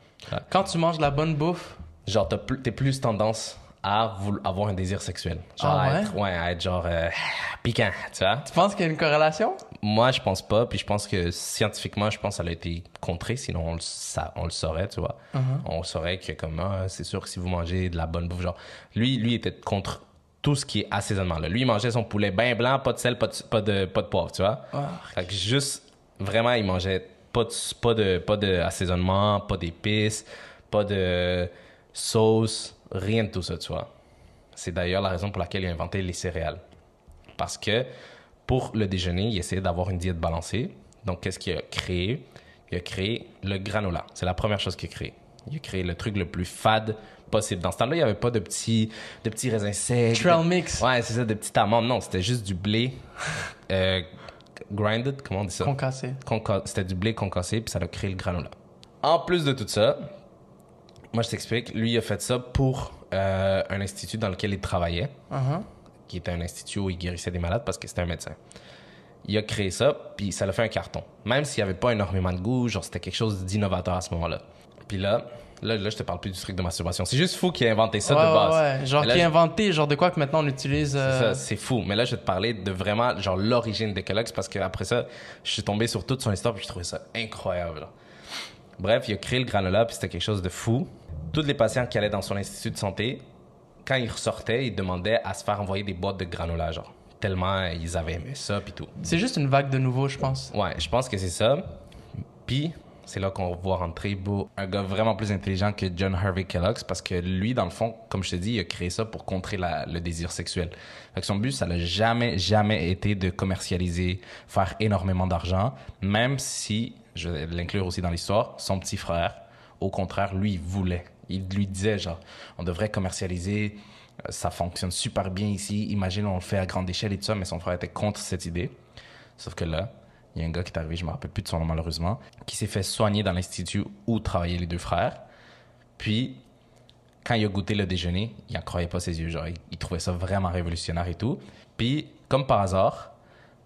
Quand tu manges de la bonne bouffe, Genre, t'as plus- t'es plus tendance à avoir un désir sexuel. Genre, Ah à ouais? être, ouais, à être genre euh, (sighs) piquant, tu vois? tu penses qu'il y a une corrélation? Moi, je pense pas, puis je pense que scientifiquement, je pense que ça a été contré, sinon on le, sa- on le saurait, tu vois? Uh-huh. On saurait que comme, ah, c'est sûr que si vous mangez de la bonne bouffe, genre, lui, lui était contre tout ce qui est assaisonnement. Là. Lui, il mangeait son poulet bien blanc, pas de sel, pas de, pas de, pas de poivre, tu vois? Ah. Fait que juste, vraiment, il mangeait pas de, pas de, pas de assaisonnement, pas d'épices, pas de sauce, rien de tout ça, tu vois. C'est d'ailleurs la raison pour laquelle il a inventé les céréales. Parce que pour le déjeuner, il essayait d'avoir une diète balancée. Donc, qu'est-ce qu'il a créé? Il a créé le granola. C'est la première chose qu'il a créé. Il a créé le truc le plus fade possible. Dans ce temps-là, il n'y avait pas de petits, de petits raisins secs. Trail de- mix. Ouais, c'est ça, de petites amandes. Non, c'était juste du blé euh, grinded, comment on dit ça? Concassé. Conca- C'était du blé concassé, puis ça a créé le granola. En plus de tout ça, moi je t'explique, lui il a fait ça pour euh, un institut dans lequel il travaillait, Uh-huh. qui était un institut où il guérissait des malades parce que c'était un médecin. Il a créé ça, puis ça l'a fait un carton. Même s'il n'y avait pas énormément de goût, genre c'était quelque chose d'innovateur à ce moment-là. Puis là, là, là, je te parle plus du truc de masturbation. C'est juste fou qu'il ait inventé ça ouais, de base. ouais. Genre là, qui a inventé, genre de quoi que maintenant on utilise. c'est euh, c'est fou. Mais là, je vais te parler de vraiment, genre, l'origine de Kellogg's parce qu'après ça, je suis tombé sur toute son histoire puis je trouvais ça incroyable. là. Bref, il a créé le granola puis c'était quelque chose de fou. Tous les patients qui allaient dans son institut de santé, quand ils ressortaient, ils demandaient à se faire envoyer des boîtes de granola, genre. Tellement ils avaient aimé ça puis tout. C'est juste une vague de nouveau, je pense. Ouais, je pense que c'est ça. Puis, c'est là qu'on voit rentrer Beau, un gars vraiment plus intelligent que John Harvey Kellogg's parce que lui, dans le fond, comme je te dis, il a créé ça pour contrer la- le désir sexuel. Fait que son but, ça n'a jamais, jamais été de commercialiser, faire énormément d'argent, même si, je vais l'inclure aussi dans l'histoire, son petit frère, au contraire, lui, il voulait. Il lui disait, genre, on devrait commercialiser, euh, ça fonctionne super bien ici, imagine, on le fait à grande échelle et tout ça, mais son frère était contre cette idée. Sauf que là, il y a un gars qui est arrivé, je me rappelle plus de son nom malheureusement, qui s'est fait soigner dans l'institut où travaillaient les deux frères. Puis, quand il a goûté le déjeuner, il n'en croyait pas ses yeux. Genre, il trouvait ça vraiment révolutionnaire et tout. Puis, comme par hasard,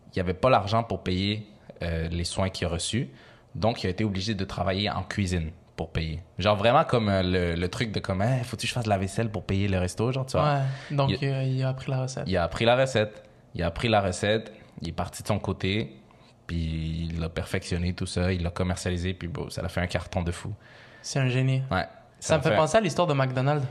il n'y avait pas l'argent pour payer euh, les soins qu'il a reçus. Donc, il a été obligé de travailler en cuisine pour payer. Genre, vraiment comme euh, le, le truc de comme, Hey, faut-tu que je fasse la vaisselle pour payer le resto, genre, tu vois? Ouais. Donc Il- euh, il a appris la recette. Il a appris la recette. Il a appris la recette. Il est parti de son côté. Puis il l'a perfectionné, tout ça. Il l'a commercialisé. Puis bon, ça l'a fait un carton de fou. C'est un génie. Ouais. Ça, me fait penser à l'histoire de McDonald's.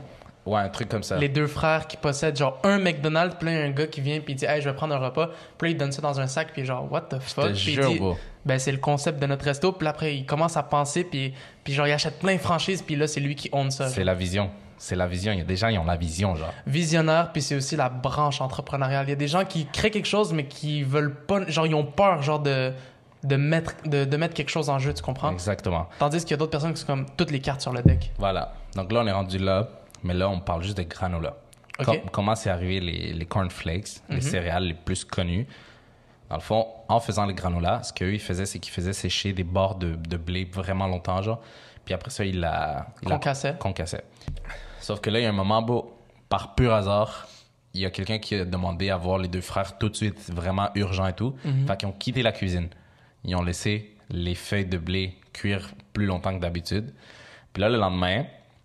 Ouais, un truc comme ça. Les deux frères qui possèdent genre un McDonald's, puis là, il un gars qui vient puis il dit Hey, je vais prendre un repas. Puis là, il donne ça dans un sac, puis genre, what the Je fuck? te Puis il jure, dit, bro. Ben, c'est le concept de notre resto. Puis après, il commence à penser, puis, puis genre, il achète plein de franchises, puis là, c'est lui qui own ça. C'est la vision. C'est la vision. Il y a des gens, ils ont la vision, genre. Visionnaire, puis c'est aussi la branche entrepreneuriale. Il y a des gens qui créent quelque chose, mais qui veulent pas. Genre, ils ont peur, genre, de, de, mettre, de, de mettre quelque chose en jeu, tu comprends? Exactement. Tandis qu'il y a d'autres personnes qui sont comme toutes les cartes sur le deck. Voilà. Donc là, on est rendu là, mais là, on parle juste de granola. Ok. Com- comment c'est arrivé les, les cornflakes, les céréales les plus connues? Dans le fond, en faisant les granola, ce qu'eux, ils faisaient, c'est qu'ils faisaient sécher des bords de, de blé vraiment longtemps, genre. Puis après ça, ils la... ils la- Concassaient. Sauf que là, il y a un moment, beau, par pur hasard, il y a quelqu'un qui a demandé à voir les deux frères tout de suite, vraiment urgent et tout. Fait qu'ils ont quitté la cuisine. Ils ont laissé les feuilles de blé cuire plus longtemps que d'habitude. Puis là, le lendemain,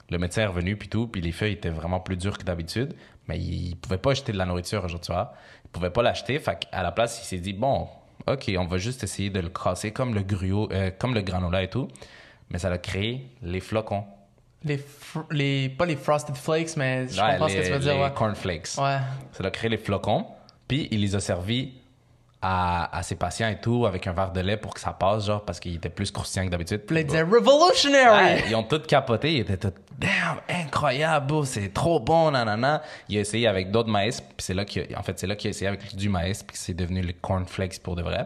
le médecin est revenu, puis tout, puis les feuilles étaient vraiment plus dures que d'habitude. Mais il, il pouvait pas acheter de la nourriture aujourd'hui, tu vois. Il pouvait pas l'acheter. Fait qu'à la place, il s'est dit, bon, OK, on va juste essayer de le casser comme le gruau, euh, comme le granola et tout. Mais ça a créé les flocons. Les, les, pas les Frosted Flakes, mais je Ouais, comprends les, ce que tu veux dire. les Ouais. cornflakes. ouais. Ça a créé les flocons. Puis il les a servis à, à ses patients et tout avec un verre de lait pour que ça passe, genre, parce qu'il était plus croustillant que d'habitude. Puis là, ils disaient Revolutionary! Ouais, ils ont tous capoté, ils étaient tous damn incroyable, c'est trop bon, nanana. Il a essayé avec d'autres maïs, puis c'est là qu'il a- en fait c'est là qu'il a essayé avec du maïs, puis c'est devenu les cornflakes pour de vrai.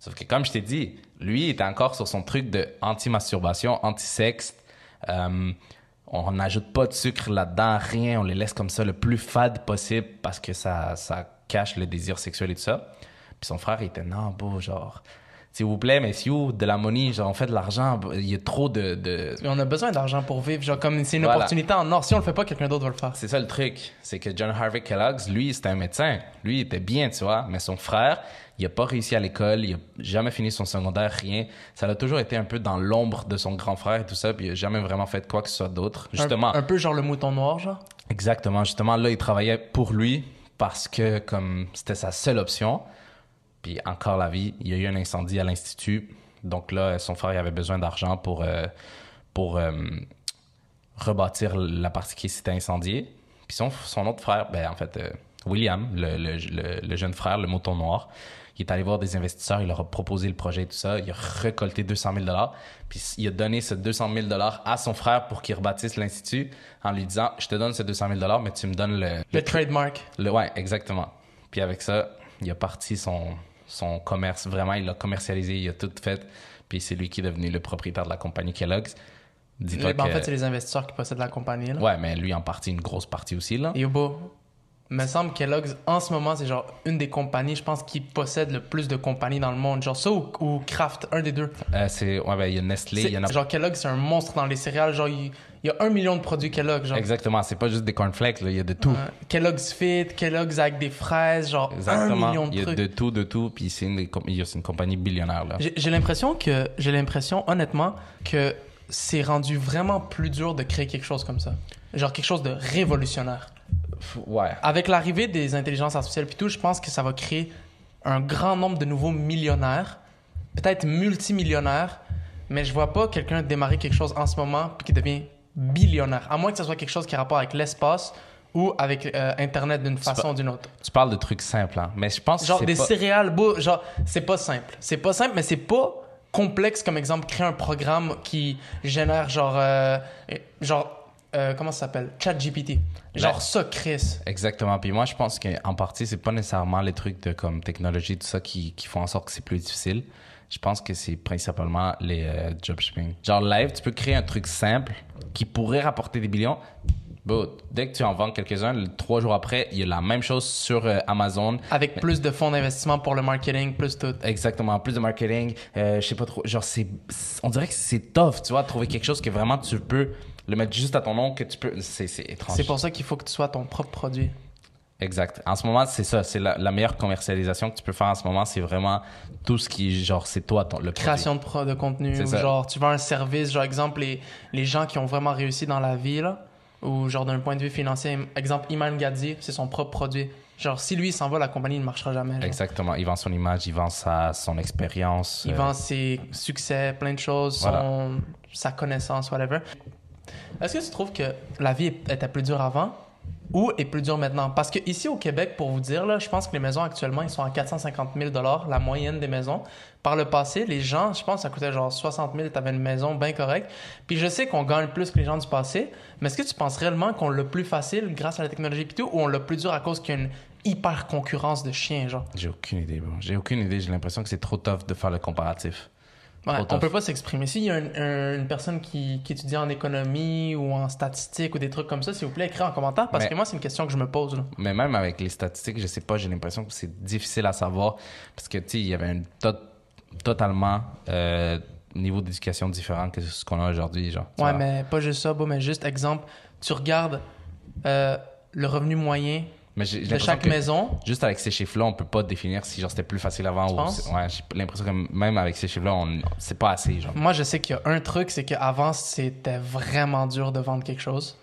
Sauf que comme je t'ai dit, lui il était encore sur son truc de anti-masturbation, anti-sexe. Euh, on n'ajoute pas de sucre là-dedans, rien, on les laisse comme ça le plus fade possible parce que ça, ça cache le désir sexuel et tout ça. Puis son frère il était non, beau, genre, s'il vous plaît, messieurs, de la money, genre on fait de l'argent, il y a trop de- de, on a besoin d'argent pour vivre. Genre, comme c'est une Voilà. opportunité en or. Si on le fait pas, quelqu'un d'autre va le faire. C'est ça le truc, c'est que John Harvey Kellogg's, lui, c'était un médecin. Lui, il était bien, tu vois, mais son frère, il a pas réussi à l'école, il a jamais fini son secondaire, rien. Ça a toujours été un peu dans l'ombre de son grand frère et tout ça, puis il a jamais vraiment fait quoi que ce soit d'autre. Justement, Un, un peu genre le mouton noir, genre. exactement, justement, là, il travaillait pour lui parce que comme c'était sa seule option. Puis encore la vie, il y a eu un incendie à l'institut. Donc là, son frère il avait besoin d'argent pour, euh, pour euh, rebâtir la partie qui s'était incendiée. Puis son, son autre frère, ben, en fait, euh, William, le, le- le- le jeune frère, le mouton noir, il est allé voir des investisseurs, il leur a proposé le projet et tout ça. Il a récolté 200 000 Puis il a donné ce 200 000 à son frère pour qu'il rebâtisse l'institut en lui disant Je te donne ce 200 000 mais tu me donnes le, Le trademark. le- ouais, exactement. Puis avec ça, il a parti son, son commerce. Vraiment, il l'a commercialisé, il a tout fait. Puis c'est lui qui est devenu le propriétaire de la compagnie Kellogg's. Dis-toi Ben, En que... fait, c'est les investisseurs qui possèdent la compagnie. Là. Ouais, mais lui en partie une grosse partie aussi, là. Beau. me semble Kellogg's, en ce moment, c'est genre une des compagnies, je pense, qui possède le plus de compagnies dans le monde. Genre ça ou, ou Kraft, un des deux. Euh, c'est... Ouais, ben, il y a Nestlé, il y en a... Genre Kellogg, c'est un monstre dans les céréales. Genre, il, il y a un million de produits Kellogg. Genre. Exactement, c'est pas juste des cornflakes, là, il y a de tout. Kellogg's Fit, Kellogg's avec des fraises, genre un Exactement. million de il y a trucs. de tout, de tout. Puis c'est une, une compagnie billionnaire, là. J'ai j'ai l'impression que, j'ai l'impression, honnêtement, que c'est rendu vraiment plus dur de créer quelque chose comme ça. Genre quelque chose de révolutionnaire. Ouais. Avec l'arrivée des intelligences artificielles puis tout, je pense que ça va créer un grand nombre de nouveaux millionnaires, peut-être multimillionnaires, mais je vois pas quelqu'un démarrer quelque chose en ce moment puis qui devient billionnaire, à moins que ce soit quelque chose qui a rapport avec l'espace ou avec euh, Internet d'une façon ou d'une autre. Tu parles de trucs simples, hein. Mais je pense que Genre des pas... céréales, beau, genre c'est pas simple. C'est pas simple, mais c'est pas complexe comme exemple créer un programme qui génère genre euh, genre euh, comment ça s'appelle? ChatGPT. Genre ça Chris. Exactement. Puis moi, je pense qu'en partie, c'est pas nécessairement les trucs de comme technologie, tout ça, qui, qui font en sorte que c'est plus difficile. Je pense que c'est principalement les euh, dropshipping. Genre live, tu peux créer un truc simple qui pourrait rapporter des millions. Bon, dès que tu en vends quelques-uns, trois jours après, il y a la même chose sur euh, Amazon. Avec plus de fonds d'investissement pour le marketing, plus tout. Exactement, plus de marketing, euh, je sais pas trop, genre c'est, on dirait que c'est tough, tu vois, trouver quelque chose que vraiment tu peux le mettre juste à ton nom, que tu peux, c'est étrange. C'est pour ça qu'il faut que tu sois ton propre produit. Exact. En ce moment, c'est ça. C'est la, la meilleure commercialisation que tu peux faire en ce moment. C'est vraiment tout ce qui, genre, c'est toi, ton, le. Création de, pro- de contenu, C'est ou genre tu vends un service, genre exemple les, les gens qui ont vraiment réussi dans la vie, là, ou genre d'un point de vue financier, exemple Iman Gadzi, c'est son propre produit. Genre si lui il s'en va, la compagnie ne marchera jamais. genre. Exactement. Il vend son image, il vend sa, son expérience. Il euh, vend ses succès, plein de choses, son- Voilà. sa connaissance, whatever. Est-ce que tu trouves que la vie était plus dure avant? Ou est plus dur maintenant? Parce que ici au Québec, pour vous dire, là, je pense que les maisons actuellement, ils sont à 450 000 la moyenne des maisons. Par le passé, les gens, je pense ça coûtait genre 60 000, t'avais une maison bien correcte. Puis je sais qu'on gagne plus que les gens du passé, mais est-ce que tu penses réellement qu'on l'a plus facile grâce à la technologie et tout, ou on l'a plus dur à cause qu'il y a une hyper concurrence de chiens, genre? J'ai aucune idée. J'ai aucune idée. J'ai l'impression que c'est trop tough de faire le comparatif. Ouais, on peut pas s'exprimer. S'il y a un- un- une personne qui, qui étudie en économie ou en statistique ou des trucs comme ça, s'il vous plaît, écrivez en commentaire parce Mais- que moi, c'est une question que je me pose. là. Mais même avec les statistiques, je sais pas, j'ai l'impression que c'est difficile à savoir parce que, tu sais, il y avait un to- totalement euh, niveau d'éducation différent que ce qu'on a aujourd'hui, genre. tu Ouais, vois. mais pas juste ça, mais juste exemple, tu regardes euh, le revenu moyen Mais j'ai j'ai de chaque que maison? Juste avec ces chiffres-là, on peut pas définir si genre c'était plus facile avant Tu ou. penses? Ouais, j'ai l'impression que même avec ces chiffres-là, on... c'est pas assez, genre. Moi, je sais qu'il y a un truc, c'est qu'avant, c'était vraiment dur de vendre quelque chose.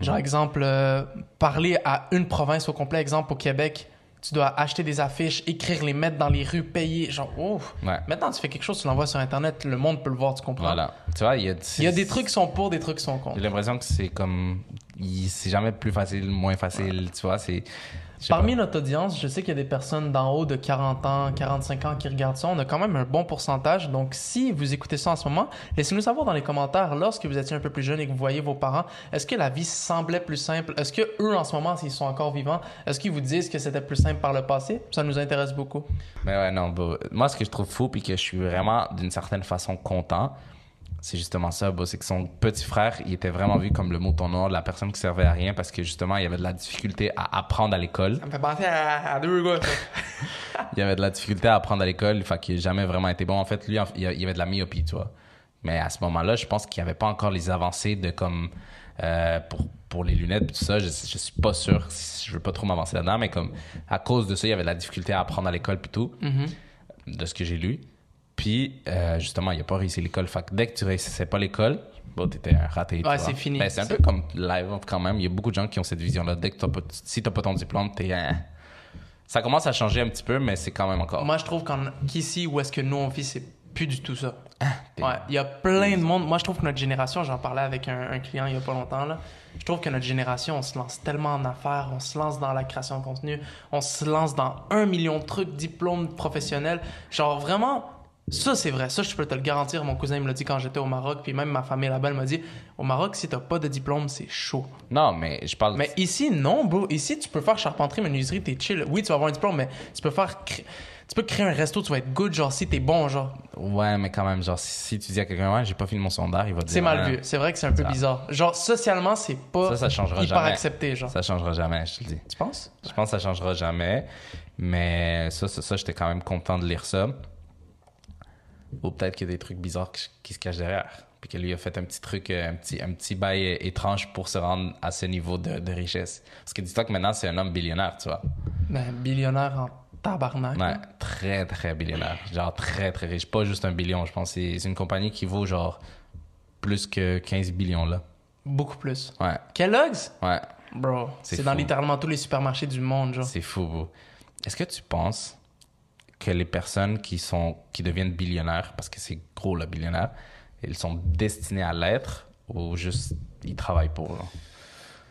Genre, exemple, euh, parler à une province au complet, exemple, au Québec, tu dois acheter des affiches, écrire, les mettre dans les rues, payer. Genre, ouf. Ouais. Maintenant, tu fais quelque chose, tu l'envoies sur Internet, le monde peut le voir, tu comprends? Voilà. Tu vois, il y a. Il y a des trucs qui sont pour, des trucs qui sont J'ai contre. l'impression que c'est comme. C'est jamais plus facile, moins facile, tu vois, c'est. Parmi pas. notre audience, je sais qu'il y a des personnes d'en haut de 40 ans, 45 ans qui regardent ça. On a quand même un bon pourcentage. Donc, si vous écoutez ça en ce moment, laissez-nous savoir dans les commentaires, lorsque vous étiez un peu plus jeune et que vous voyez vos parents, est-ce que la vie semblait plus simple? Est-ce que eux, en ce moment, s'ils sont encore vivants, est-ce qu'ils vous disent que c'était plus simple par le passé? Ça nous intéresse beaucoup. Mais ouais, non, bro. Moi, ce que je trouve fou, puis que je suis vraiment, d'une certaine façon, content, c'est justement ça, bro. C'est que son petit frère, il était vraiment vu comme le mouton noir, la personne qui servait à rien, parce que justement, il y avait de la difficulté à apprendre à l'école. Ça me fait penser à, à deux gars. (laughs) Il y avait de la difficulté à apprendre à l'école, fait qu'il n'a jamais vraiment été bon. En fait, lui, il y avait de la myopie, tu vois. Mais à ce moment-là, je pense qu'il n'y avait pas encore les avancées de comme. euh, pour, pour les lunettes, puis tout ça, je, je suis pas sûr, je veux pas trop m'avancer là-dedans, mais comme à cause de ça, il y avait de la difficulté à apprendre à l'école, puis tout. Mhm. de ce que j'ai lu. Puis, euh, justement, il a pas réussi l'école. Fait que dès que tu réussissais pas l'école, bon, t'étais un raté. Ouais, c'est fini. Ben, c'est un peu comme live quand même. Il y a beaucoup de gens qui ont cette vision-là. Dès que t'as pas, si t'as pas ton diplôme, t'es un... Ça commence à changer un petit peu, mais c'est quand même encore. Moi, je trouve qu'ici, où est-ce que nous, on vit, c'est plus du tout ça. t'es- Ouais, il y a plein de monde. Moi, je trouve que notre génération, j'en parlais avec un, un client il y a pas longtemps, là. Je trouve que notre génération, on se lance tellement en affaires, on se lance dans la création de contenu, on se lance dans un million de trucs, diplômes professionnels. Genre, vraiment, ça, c'est vrai. Ça, je peux te le garantir. Mon cousin il me l'a dit quand j'étais au Maroc, puis même ma famille là-bas, m'a dit au Maroc, si t'as pas de diplôme, c'est chaud. Non, mais je parle... Mais ici, non, bro. Ici, tu peux faire charpenterie, menuiserie, t'es chill. Oui, tu vas avoir un diplôme, mais tu peux faire. Tu peux créer un resto, tu vas être good, genre, si t'es bon, genre. Ouais, mais quand même, genre, si, si tu dis à quelqu'un, ouais, j'ai pas fini mon secondaire, il va te dire... C'est mal ouais, vu. C'est vrai que c'est un peu bizarre. Genre, socialement, c'est pas Ça, ça changera hyper jamais. accepté, genre. Ça changera jamais, je te le dis. Tu penses? Je pense que ça changera jamais. Mais ça, ça, ça, j'étais quand même content de lire ça. Ou peut-être qu'il y a des trucs bizarres qui, se cachent derrière. Puis que lui a fait un petit truc, euh, un petit, un petit bail euh, étrange pour se rendre à ce niveau de, de richesse. Parce que dis-toi que maintenant, c'est un homme billionnaire, tu vois. Ben, billionnaire en tabarnak. Ouais, très, très billionnaire. Genre très, très riche. Pas juste un billion, je pense. C'est une compagnie qui vaut genre plus que 15 billions, là. Beaucoup plus. Ouais, Kellogg's? ouais. Bro, C'est dans littéralement tous les supermarchés du monde, genre. C'est fou, bro. Est-ce que tu penses que les personnes qui sont qui deviennent billionnaires, parce que c'est gros le billionnaire, ils sont destinés à l'être ou juste ils travaillent pour?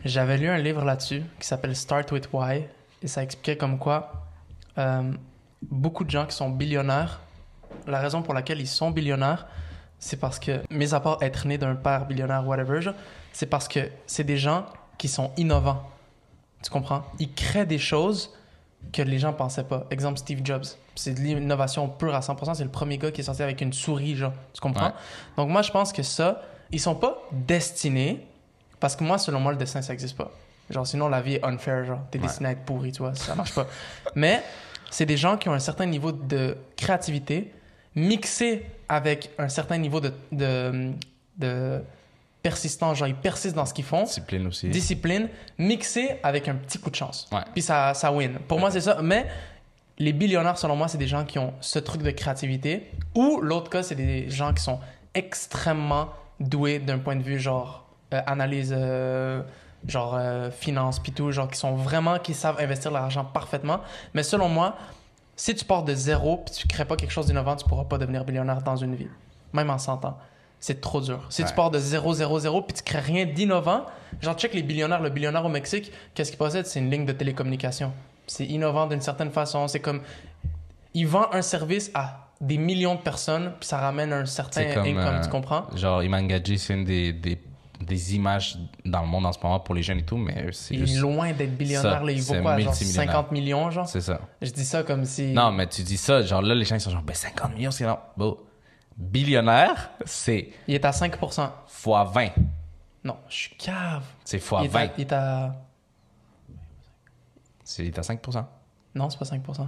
J'avais lu un livre là-dessus qui s'appelle Start with Why et ça expliquait comme quoi euh, beaucoup de gens qui sont billionnaires, la raison pour laquelle ils sont billionnaires, c'est parce que, mis à part être né d'un père billionnaire, whatever, c'est parce que c'est des gens qui sont innovants. Tu comprends? Ils créent des choses que les gens pensaient pas. Exemple, Steve Jobs. C'est de l'innovation pure à 100%. C'est le premier gars qui est sorti avec une souris, genre. Tu comprends? Ouais. Donc moi, je pense que ça, ils sont pas destinés parce que moi, selon moi, le destin, ça existe pas. Genre, sinon, la vie est unfair, genre. T'es Ouais. destiné à être pourri, tu vois, ça marche pas. (laughs) Mais c'est des gens qui ont un certain niveau de créativité mixé avec un certain niveau de, de, de persistance. Genre, ils persistent dans ce qu'ils font. Discipline aussi. Discipline mixé avec un petit coup de chance. Ouais. Puis ça, ça win. Pour moi, c'est ça. Mais les billionnaires, selon moi, c'est des gens qui ont ce truc de créativité. Ou l'autre cas, c'est des gens qui sont extrêmement doués d'un point de vue genre euh, analyse, euh, genre euh, finance, puis tout, genre qui sont vraiment, qui savent investir l'argent parfaitement. Mais selon moi, si tu pars de zéro puis tu crées pas quelque chose d'innovant, tu pourras pas devenir billionnaire dans une vie, même en 100 ans. C'est trop dur. Si tu pars de 0, 0, 0, puis tu crées rien d'innovant, genre, check les billionnaires. Le billionnaire au Mexique, qu'est-ce qu'il possède? C'est une ligne de télécommunication. C'est innovant d'une certaine façon. C'est comme. Il vend un service à des millions de personnes, puis ça ramène un certain comme, income, euh, tu comprends? Genre, Iman Gadji, c'est une des, des, des images dans le monde en ce moment pour les jeunes et tout, mais c'est Il est juste. loin d'être billionnaire, ça, là. Il vaut quoi? Genre multimillionnaire. 50 millions, genre? C'est ça. Je dis ça comme si. Non, mais tu dis ça, genre là, les gens ils sont genre, ben 50 millions, c'est non. Bon, billionnaire, c'est Il est à 5%. fois 20. Non, je suis cave. C'est fois il, est à, 20. il est à. C'est il est à 5%. Non, c'est pas 5%.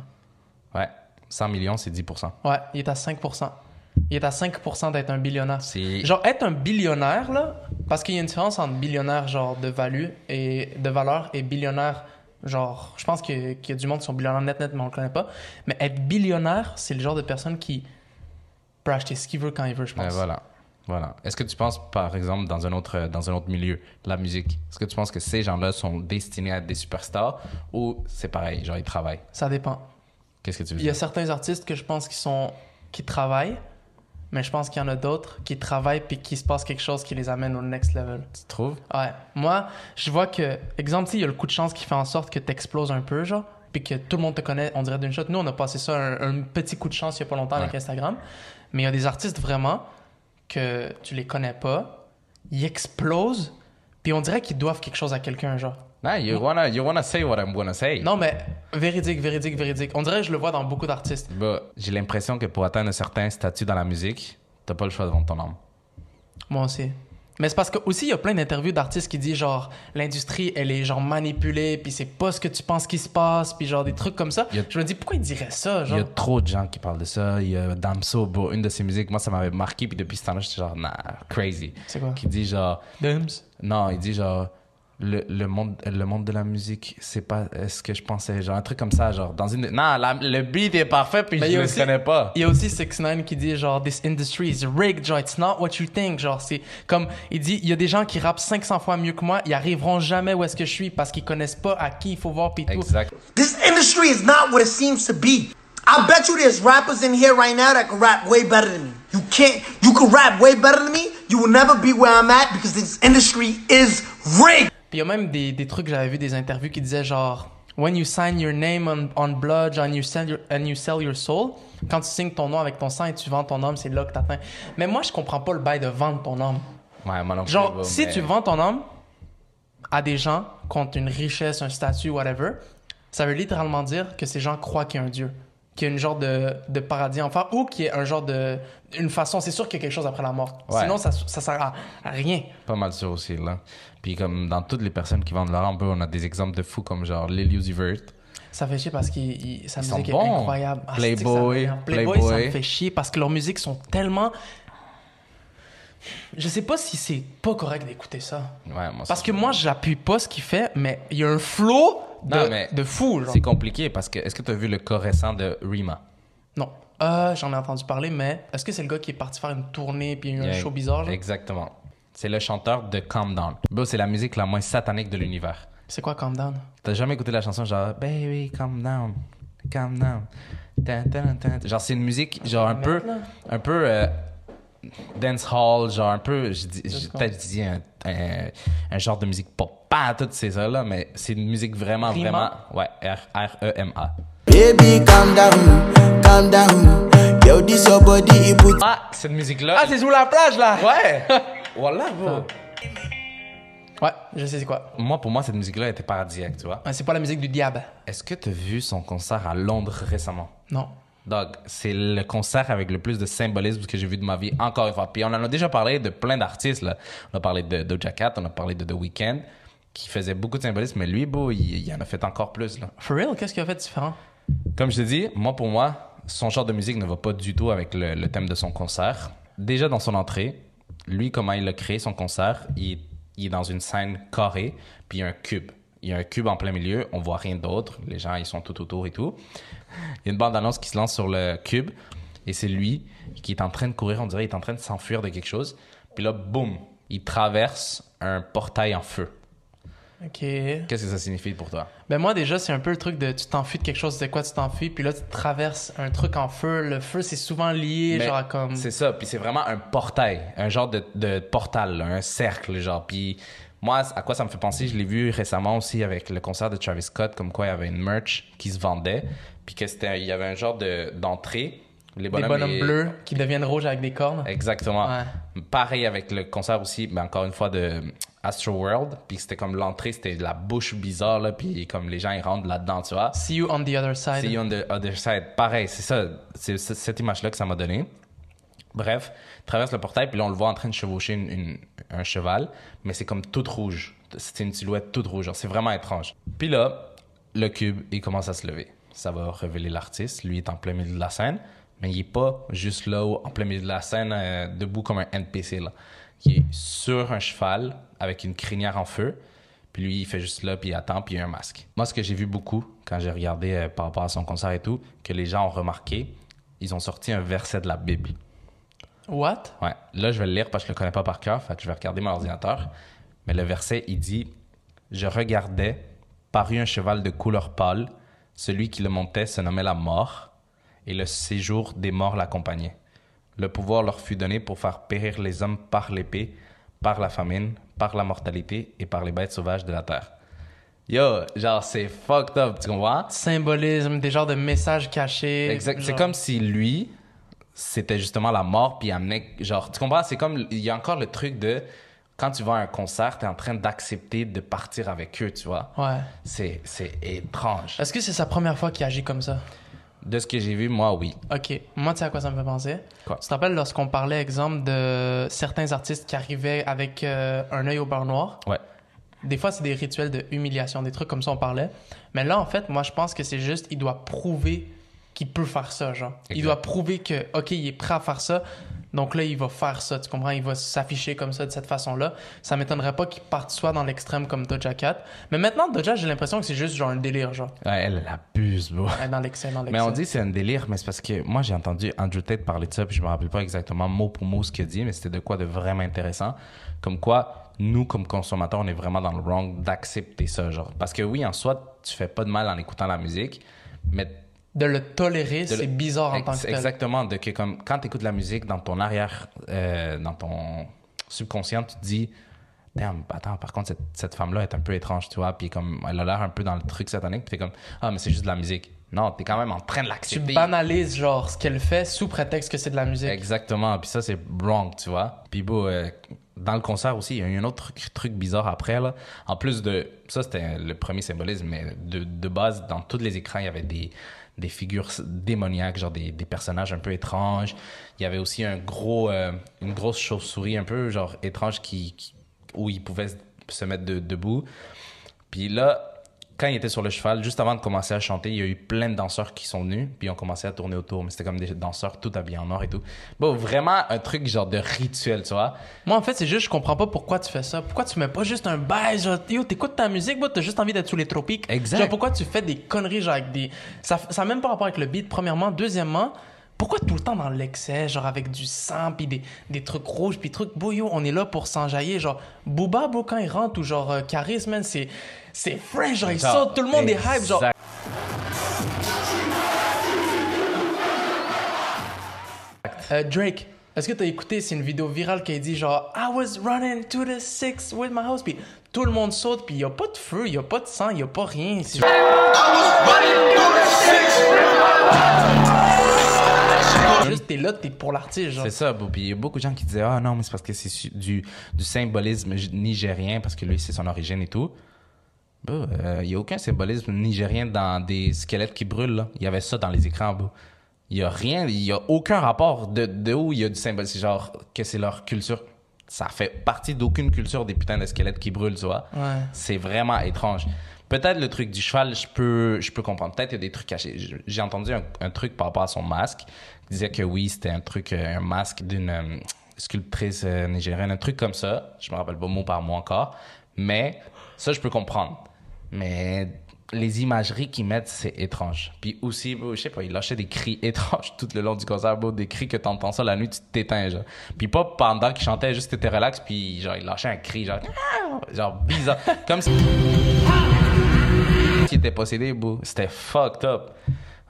Ouais. 100 millions, c'est 10%. Ouais, il est à 5%. Il est à 5% d'être un billionnaire. C'est. Genre, être un billionnaire, là, parce qu'il y a une différence entre billionnaire, genre, de value et de valeur, et billionnaire, genre, je pense qu'il y a du monde qui sont billionnaires net, net, mais on le connaît pas. Mais être billionnaire, c'est le genre de personne qui peut acheter ce qu'il veut quand il veut, je pense. Voilà. Voilà. Est-ce que tu penses, par exemple, dans un autre, dans un autre milieu, la musique, est-ce que tu penses que ces gens-là sont destinés à être des superstars ou c'est pareil, genre ils travaillent? Ça dépend. Qu'est-ce que tu veux Il y a dire? certains artistes que je pense qui sont qui travaillent, mais je pense qu'il y en a d'autres qui travaillent puis qui se passe quelque chose qui les amène au next level. Tu trouves? Ouais. Moi, je vois que, exemple, il y a le coup de chance qui fait en sorte que tu exploses un peu, genre, puis que tout le monde te connaît, on dirait d'une shot. Nous, on a passé ça, un, un petit coup de chance il y a pas longtemps avec. Instagram. Mais il y a des artistes vraiment que tu les connais pas, ils explosent, puis on dirait qu'ils doivent quelque chose à quelqu'un, genre. Non, you wanna, you wanna say what I'm gonna say. Non, mais véridique, véridique, véridique. On dirait que je le vois dans beaucoup d'artistes. Bah, j'ai l'impression que pour atteindre un certain statut dans la musique, t'as pas le choix de vendre ton âme. Moi aussi. Mais c'est parce que aussi il y a plein d'interviews d'artistes qui disent genre l'industrie elle est genre manipulée puis c'est pas ce que tu penses qui se passe puis genre des trucs comme ça. Il a- Je me dis pourquoi ils diraient ça Il genre y a trop de gens qui parlent de ça. Il y a Damso, une de ses musiques, moi ça m'avait marqué, puis depuis ce temps-là, j'étais genre, nah, crazy. C'est quoi? Qui dit genre, Dums? non, il dit genre, le, le, monde, le monde de la musique, c'est pas ce que je pensais. Genre un truc comme ça, genre, dans une. Non, la- le beat est parfait, puis Mais je a le connais pas. Il y a aussi 6 9 qui dit genre this industry is rigged genre it's not what you think genre c'est comme il dit il y a des gens qui rappent 500 fois mieux que moi ils arriveront jamais où est-ce que je suis parce qu'ils connaissent pas à qui il faut voir puis tout. Exact. This industry is not what it seems to be. I bet you there's rappers in here right now that can rap way better than me. You can't, you can rap way better than me. You will never be where I'm at because this industry is rigged. Il y a même des, des trucs, j'avais vu des interviews qui disaient genre When you sign your name on, on blood and you, sell your, and you sell your soul, quand tu signes ton nom avec ton sang et tu vends ton âme, c'est là que t'atteins. Mais moi, je comprends pas le bail de vendre ton âme. Ouais, moi non plus, Genre, si mais- tu vends ton âme à des gens contre une richesse, un statut, whatever, ça veut littéralement dire que ces gens croient qu'il y a un Dieu, qu'il y a une genre de, de paradis enfer ou qu'il y a un genre de. Une façon, c'est sûr qu'il y a quelque chose après la mort. Ouais. Sinon, ça, ça sert à, à rien. Pas mal sûr aussi, là. Puis comme dans toutes les personnes qui vendent leur bro, on a des exemples de fous comme genre Lil Uzi Vert. Ça fait chier parce que sa Ils sont musique est bons. incroyable. Ah, Playboy, ça. Playboy, ça me fait chier parce que leurs musiques sont tellement. Je sais pas si c'est pas correct d'écouter ça. Ouais, moi, Parce que moi, j'appuie pas ce qu'il fait, mais il y a un flow de, Non, mais de fou. C'est compliqué parce que est-ce que tu as vu le corps récent de Rima? Non. Euh, J'en ai entendu parler, mais est-ce que c'est le gars qui est parti faire une tournée puis il y a eu un show bizarre? genre? Exactement. C'est le chanteur de Calm Down. Bro, c'est la musique la moins satanique de l'univers. C'est quoi Calm Down? T'as jamais écouté la chanson genre Baby, calm down, calm down. Genre, c'est une musique, genre un peu, un peu euh, dance hall, genre un peu, je je- je un, un, un genre de musique pop, pas toutes ces là mais c'est une musique vraiment, Rima? vraiment, ouais, R- R-E-M-A. Baby, calm down, calm down. Yo, this your body, it put Ah, cette musique-là. Ah, c'est sous la plage là! Ouais! (laughs) voilà, bro. Ouais, je sais c'est quoi. Moi, pour moi, cette musique-là était paradisiaque, tu vois. Ouais, c'est pas la musique du diable. Est-ce que tu as vu son concert à Londres récemment? Non. Dog, c'est le concert avec le plus de symbolisme que j'ai vu de ma vie, encore une fois. Puis on en a déjà parlé de plein d'artistes, là. On a parlé de Doja Cat, on a parlé de The Weeknd, qui faisait beaucoup de symbolisme, mais lui, beau, il, il en a fait encore plus, là. For real, qu'est-ce qu'il a fait de différent? Comme je te dis, moi, pour moi, son genre de musique ne va pas du tout avec le, le thème de son concert. Déjà dans son entrée, lui, comment il a créé son concert, il, il est dans une scène carrée, puis il y a un cube. Il y a un cube en plein milieu, on voit rien d'autre. Les gens, ils sont tout autour et tout. Il y a une bande-annonce qui se lance sur le cube, et c'est lui qui est en train de courir, on dirait, il est en train de s'enfuir de quelque chose. Puis là, boum, il traverse un portail en feu. Ok. Qu'est-ce que ça signifie pour toi? Ben moi déjà c'est un peu le truc de tu t'enfuis de quelque chose, c'est quoi tu t'enfuis, puis là tu traverses un truc en feu. Le feu c'est souvent lié Mais genre à comme. C'est ça, puis c'est vraiment un portail, un genre de, de portal, là, un cercle, genre. Puis moi, à quoi ça me fait penser, je l'ai vu récemment aussi avec le concert de Travis Scott, comme quoi il y avait une merch qui se vendait, puis que c'était, il y avait un genre de, d'entrée. Les Des bonhommes, bonhommes les- bleus qui deviennent rouges avec des cornes. Exactement. Ouais. Pareil avec le concert aussi, mais encore une fois de Astro World, puis c'était comme l'entrée, c'était de la bouche bizarre, là, puis comme les gens ils rentrent là-dedans, tu vois. See you on the other side. See you on the other side. Pareil, c'est ça. C'est cette image-là que ça m'a donné. Bref, traverse le portail, puis là, on le voit en train de chevaucher une- une- un cheval, mais c'est comme toute rouge. C'est une silhouette toute rouge. C'est vraiment étrange. Puis là, le cube, il commence à se lever. Ça va révéler l'artiste. Lui est en plein milieu de la scène, mais il est pas juste là, en plein milieu de la scène, euh, debout comme un NPC, là. Il est sur un cheval avec une crinière en feu. Puis lui, il fait juste là, puis il attend, puis il a un masque. Moi, ce que j'ai vu beaucoup quand j'ai regardé euh, par rapport à son concert et tout, que les gens ont remarqué, ils ont sorti un verset de la Bible. What? Ouais. Là, je vais le lire parce que je le connais pas par cœur, fait que je vais regarder mon ordinateur. Mais le verset, il dit Je regardais, parut un cheval de couleur pâle. Celui qui le montait se nommait la mort, et le séjour des morts l'accompagnait. Le pouvoir leur fut donné pour faire périr les hommes par l'épée, par la famine, par la mortalité et par les bêtes sauvages de la terre. Yo, genre, c'est fucked up, tu comprends? Symbolisme, des genres de messages cachés. Exact. C'est comme si lui, c'était justement la mort, puis il amenait. Genre, tu comprends? C'est comme. Il y a encore le truc de. Quand tu vas à un concert, t'es en train d'accepter de partir avec eux, tu vois? Ouais. C'est, c'est étrange. Est-ce que c'est sa première fois qu'il agit comme ça? De ce que j'ai vu, moi, oui. Ok. Moi, tu sais à quoi ça me fait penser? Quoi? Tu te rappelles lorsqu'on parlait, exemple, de certains artistes qui arrivaient avec euh, un œil au beurre noir? Ouais. Des fois, c'est des rituels de humiliation, des trucs comme ça, on parlait. Mais là, en fait, moi, je pense que c'est juste, il doit prouver qu'il peut faire ça, genre. Il doit prouver que, OK, il est prêt à faire ça. Donc là, il va faire ça, tu comprends? Il va s'afficher comme ça, de cette façon-là. Ça m'étonnerait pas qu'il parte soit dans l'extrême comme Doja Cat. Mais maintenant, Doja, j'ai l'impression que c'est juste genre un délire, genre. Ouais, elle, elle abuse, bro. Ouais, Dans l'excès, dans l'excès. Mais on dit que c'est un délire, mais c'est parce que moi j'ai entendu Andrew Tate parler de ça, puis je me rappelle pas exactement mot pour mot ce qu'il a dit, mais c'était de quoi de vraiment intéressant. Comme quoi, nous, comme consommateurs, on est vraiment dans le wrong d'accepter ça, genre. Parce que oui, en soi, tu fais pas de mal en écoutant la musique, mais De le tolérer, de le- c'est bizarre en Ex- tant que tel. Exactement, de que comme quand tu écoutes la musique dans ton arrière, euh, dans ton subconscient, tu te dis, Damn, attends, par contre, cette, cette femme-là est un peu étrange, tu vois, puis comme elle a l'air un peu dans le truc satanique, puis t'es comme, ah, mais c'est juste de la musique. Non, t'es quand même en train de Tu l'accepter. banalises, genre, ce qu'elle fait sous prétexte que c'est de la musique. Exactement, puis ça, c'est wrong, tu vois. Puis bon, euh, dans le concert aussi, il y a eu un autre truc, truc bizarre après, là. En plus de, ça, c'était le premier symbolisme, mais de, de base, dans tous les écrans, il y avait des, des figures démoniaques, genre des, des personnages un peu étranges. Il y avait aussi un gros, euh, une grosse chauve-souris un peu, genre, étrange qui, où il pouvait se- mettre de- debout. Puis là, quand il était sur le cheval, juste avant de commencer à chanter, il y a eu plein de danseurs qui sont venus, puis ils ont commencé à tourner autour. Mais c'était comme des danseurs tout habillés en noir et tout. Bon, vraiment un truc genre de rituel, tu vois. Moi, en fait, c'est juste, je comprends pas pourquoi tu fais ça. Pourquoi tu mets pas juste un bail, genre, yo, t'écoutes ta musique, bro, t'as juste envie d'être sous les tropiques. Exact. Genre, pourquoi tu fais des conneries, genre, avec des. Ça, ça a même pas rapport avec le beat, premièrement. Deuxièmement, pourquoi tout le temps dans l'excès, genre, avec du sang, puis des, des trucs rouges, puis trucs. Yo, on est là pour s'enjailler. Genre, Booba, bro, quand il rentre, ou genre, euh, Caris, man, c'est. C'est fresh, genre, il saute, tout le monde est hype, genre. exact. Euh, Drake, est-ce que t'as écouté, c'est une vidéo virale qui a dit genre I was running to the six with my house, puis tout le monde saute, puis y a pas de feu, y a pas de sang, y a pas rien. C'est juste t'es là, t'es pour l'artiste, genre. C'est ça. Puis il y a beaucoup de gens qui disaient Ah non, mais c'est parce que c'est du, du symbolisme nigérien, parce que lui, c'est son origine et tout. Euh, il n'y a aucun symbolisme nigérien dans des squelettes qui brûlent. Il y avait ça dans les écrans. Il n'y a rien, il n'y a aucun rapport de, de où il y a du symbolisme. C'est genre que c'est leur culture. Ça fait partie d'aucune culture des putains de squelettes qui brûlent, tu vois. Ouais. C'est vraiment étrange. Peut-être le truc du cheval, je peux, je peux comprendre. Peut-être il y a des trucs cachés. J'ai entendu un, un truc par rapport à son masque. Il disait que oui, c'était un truc, euh, un masque d'une euh, sculptrice euh, nigérienne, un truc comme ça. Je me rappelle pas mot par mot encore. Mais ça, je peux comprendre. Mais les imageries qu'ils mettent, c'est étrange. Puis aussi, je sais pas, ils lâchaient des cris (laughs) étranges tout le long du concert, des cris que t'entends ça la nuit, tu t'éteins, genre. Puis pas pendant qu'ils chantaient, juste t'étais relax, puis genre, ils lâchaient un cri, genre, (laughs) bizarre. Comme si. (laughs) qui était possédé. C'était fucked up.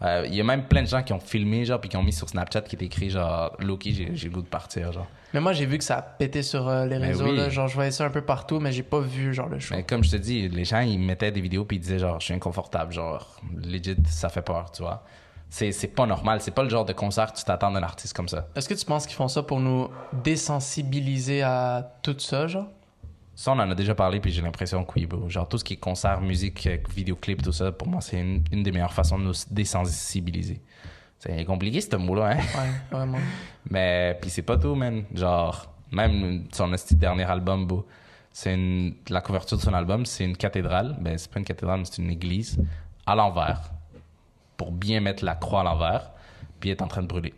Euh, Il y a même plein de gens qui ont filmé, genre, puis qui ont mis sur Snapchat qui écrit, genre, Loki, j'ai le goût de partir, genre. Mais moi, j'ai vu que ça a pété sur euh, les Ben réseaux. oui. là. Genre, je voyais ça un peu partout, mais j'ai pas vu genre le show. Mais comme je te dis, les gens, ils mettaient des vidéos puis ils disaient genre, je suis inconfortable, genre, legit, ça fait peur, tu vois. C'est pas normal, c'est pas le genre de concert que tu t'attends d'un artiste comme ça. Est-ce que tu penses qu'ils font ça pour nous désensibiliser à tout ça, genre? Ça, on en a déjà parlé puis j'ai l'impression que oui, bro. Genre, tout ce qui est concert, musique, euh, vidéoclip, tout ça, pour moi, c'est une, une des meilleures façons de nous désensibiliser. C'est compliqué, ce mot-là, hein? Ouais, vraiment. (laughs) Mais puis c'est pas tout, man. Genre, même son dernier album, beau. C'est une, la couverture de son album, c'est une cathédrale. Ben, c'est pas une cathédrale, mais c'est une église à l'envers. Pour bien mettre la croix à l'envers. Puis est en train de brûler.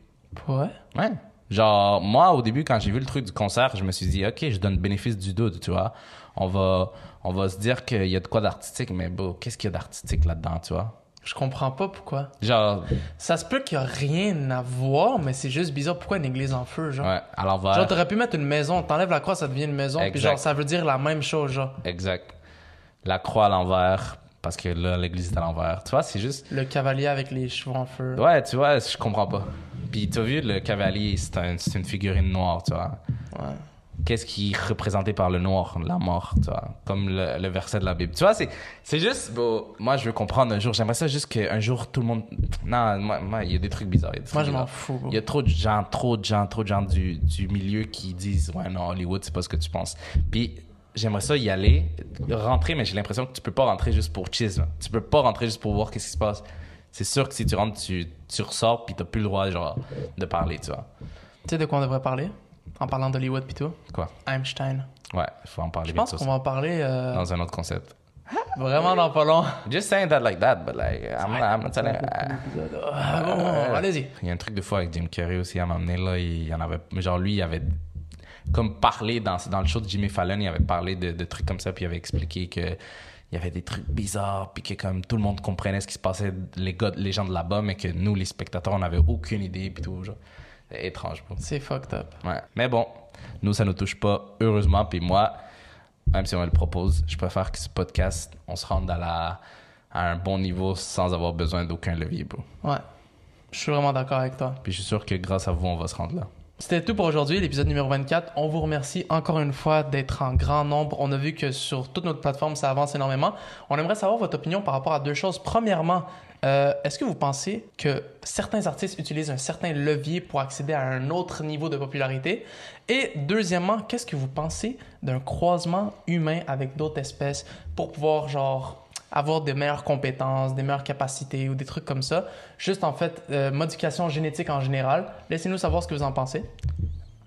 Ouais. Ouais. Genre, moi, au début, quand j'ai vu le truc du concert, je me suis dit, OK, je donne le bénéfice du doute, tu vois. On va, on va se dire qu'il y a de quoi d'artistique, mais bon, qu'est-ce qu'il y a d'artistique là-dedans, tu vois? Je comprends pas pourquoi. Genre, Ça se peut qu'il y a rien à voir, mais c'est juste bizarre. Pourquoi une église en feu, genre? ouais, à l'envers. Genre, t'aurais pu mettre une maison, t'enlèves la croix, ça devient une maison, puis genre, ça veut dire la même chose, genre. Exact. La croix à l'envers, parce que là, l'église est à l'envers. Tu vois, c'est juste. Le cavalier avec les cheveux en feu. Ouais, tu vois, je comprends pas. Puis t'as vu, le cavalier, c'est un- c'est une figurine noire, tu vois. Ouais. Qu'est-ce qui est représenté par le noir, la mort, tu vois, comme le, le verset de la Bible. Tu vois, c'est, juste, bon, moi je veux comprendre un jour, j'aimerais ça juste qu'un jour tout le monde. Non, moi, moi, il y a des trucs bizarres. des Moi, trucs je m'en fous. Il y a trop de gens, trop de gens, trop de gens du, du milieu qui disent, ouais, non, Hollywood, c'est pas ce que tu penses. Puis j'aimerais ça y aller, rentrer, mais j'ai l'impression que tu peux pas rentrer juste pour chisme. Tu peux pas rentrer juste pour voir qu'est-ce qui se passe. C'est sûr que si tu rentres, tu, tu ressors, puis t'as plus le droit, genre, de parler, tu vois. Tu sais de quoi on devrait parler? En parlant d'Hollywood pis tout? Quoi? Einstein. Ouais, faut en parler Je pense qu'on va en parler euh. Dans un autre concept. vraiment dans pas long. (laughs) Just saying that like that, but like, I'm, I'm not telling Ah, bon, bon, allez-y. Il y a un truc de fois avec Jim Carrey aussi à m'amener là, il y en avait, genre lui, il avait comme parlé dans, dans le show de Jimmy Fallon, il avait parlé de, de trucs comme ça, puis il avait expliqué que il y avait des trucs bizarres, puis que comme tout le monde comprenait ce qui se passait, les gars, les gens de là-bas, mais que nous, les spectateurs, on n'avait aucune idée, puis tout, genre. C'est étrange, bro. C'est fucked up. Ouais. Mais bon, nous, ça nous touche pas, heureusement. Puis moi, même si on me le propose, je préfère que ce podcast, on se rende à, la, à un bon niveau sans avoir besoin d'aucun levier, bro. Ouais. Je suis vraiment d'accord avec toi. Puis je suis sûr que grâce à vous, on va se rendre là. C'était tout pour aujourd'hui, l'épisode numéro 24. On vous remercie encore une fois d'être en grand nombre. On a vu que sur toute notre plateforme, ça avance énormément. On aimerait savoir votre opinion par rapport à deux choses. Premièrement, euh, est-ce que vous pensez que certains artistes utilisent un certain levier pour accéder à un autre niveau de popularité? Et deuxièmement, qu'est-ce que vous pensez d'un croisement humain avec d'autres espèces pour pouvoir, genre, avoir des meilleures compétences, des meilleures capacités ou des trucs comme ça. Juste en fait, euh, modification génétique en général. Laissez-nous savoir ce que vous en pensez.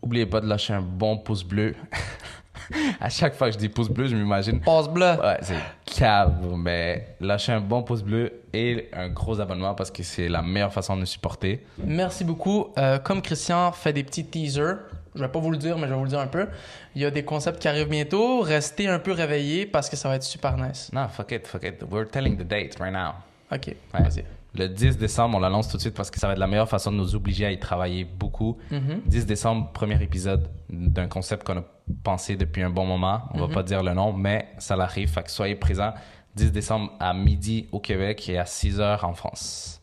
Oubliez pas de lâcher un bon pouce bleu. (laughs) à chaque fois que je dis pouce bleu, je m'imagine. Passe bleu. Ouais, c'est cave, mais lâchez un bon pouce bleu et un gros abonnement parce que c'est la meilleure façon de nous supporter. Merci beaucoup. Euh, comme Christian fait des petits teasers, je vais pas vous le dire, mais je vais vous le dire un peu. Il y a des concepts qui arrivent bientôt. Restez un peu réveillés parce que ça va être super nice. Non, fuck it, fuck it. We're telling the date right now. Ok, Ouais. vas-y. Le 10 décembre, on l'annonce tout de suite parce que ça va être la meilleure façon de nous obliger à y travailler beaucoup. Mhm. 10 décembre, premier épisode d'un concept qu'on a pensé depuis un bon moment. On va pas dire le nom, mais ça l'arrive. Fait que soyez présents. 10 décembre à midi au Québec et à 6 heures en France.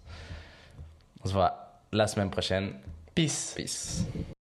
On se voit la semaine prochaine. Peace. Peace.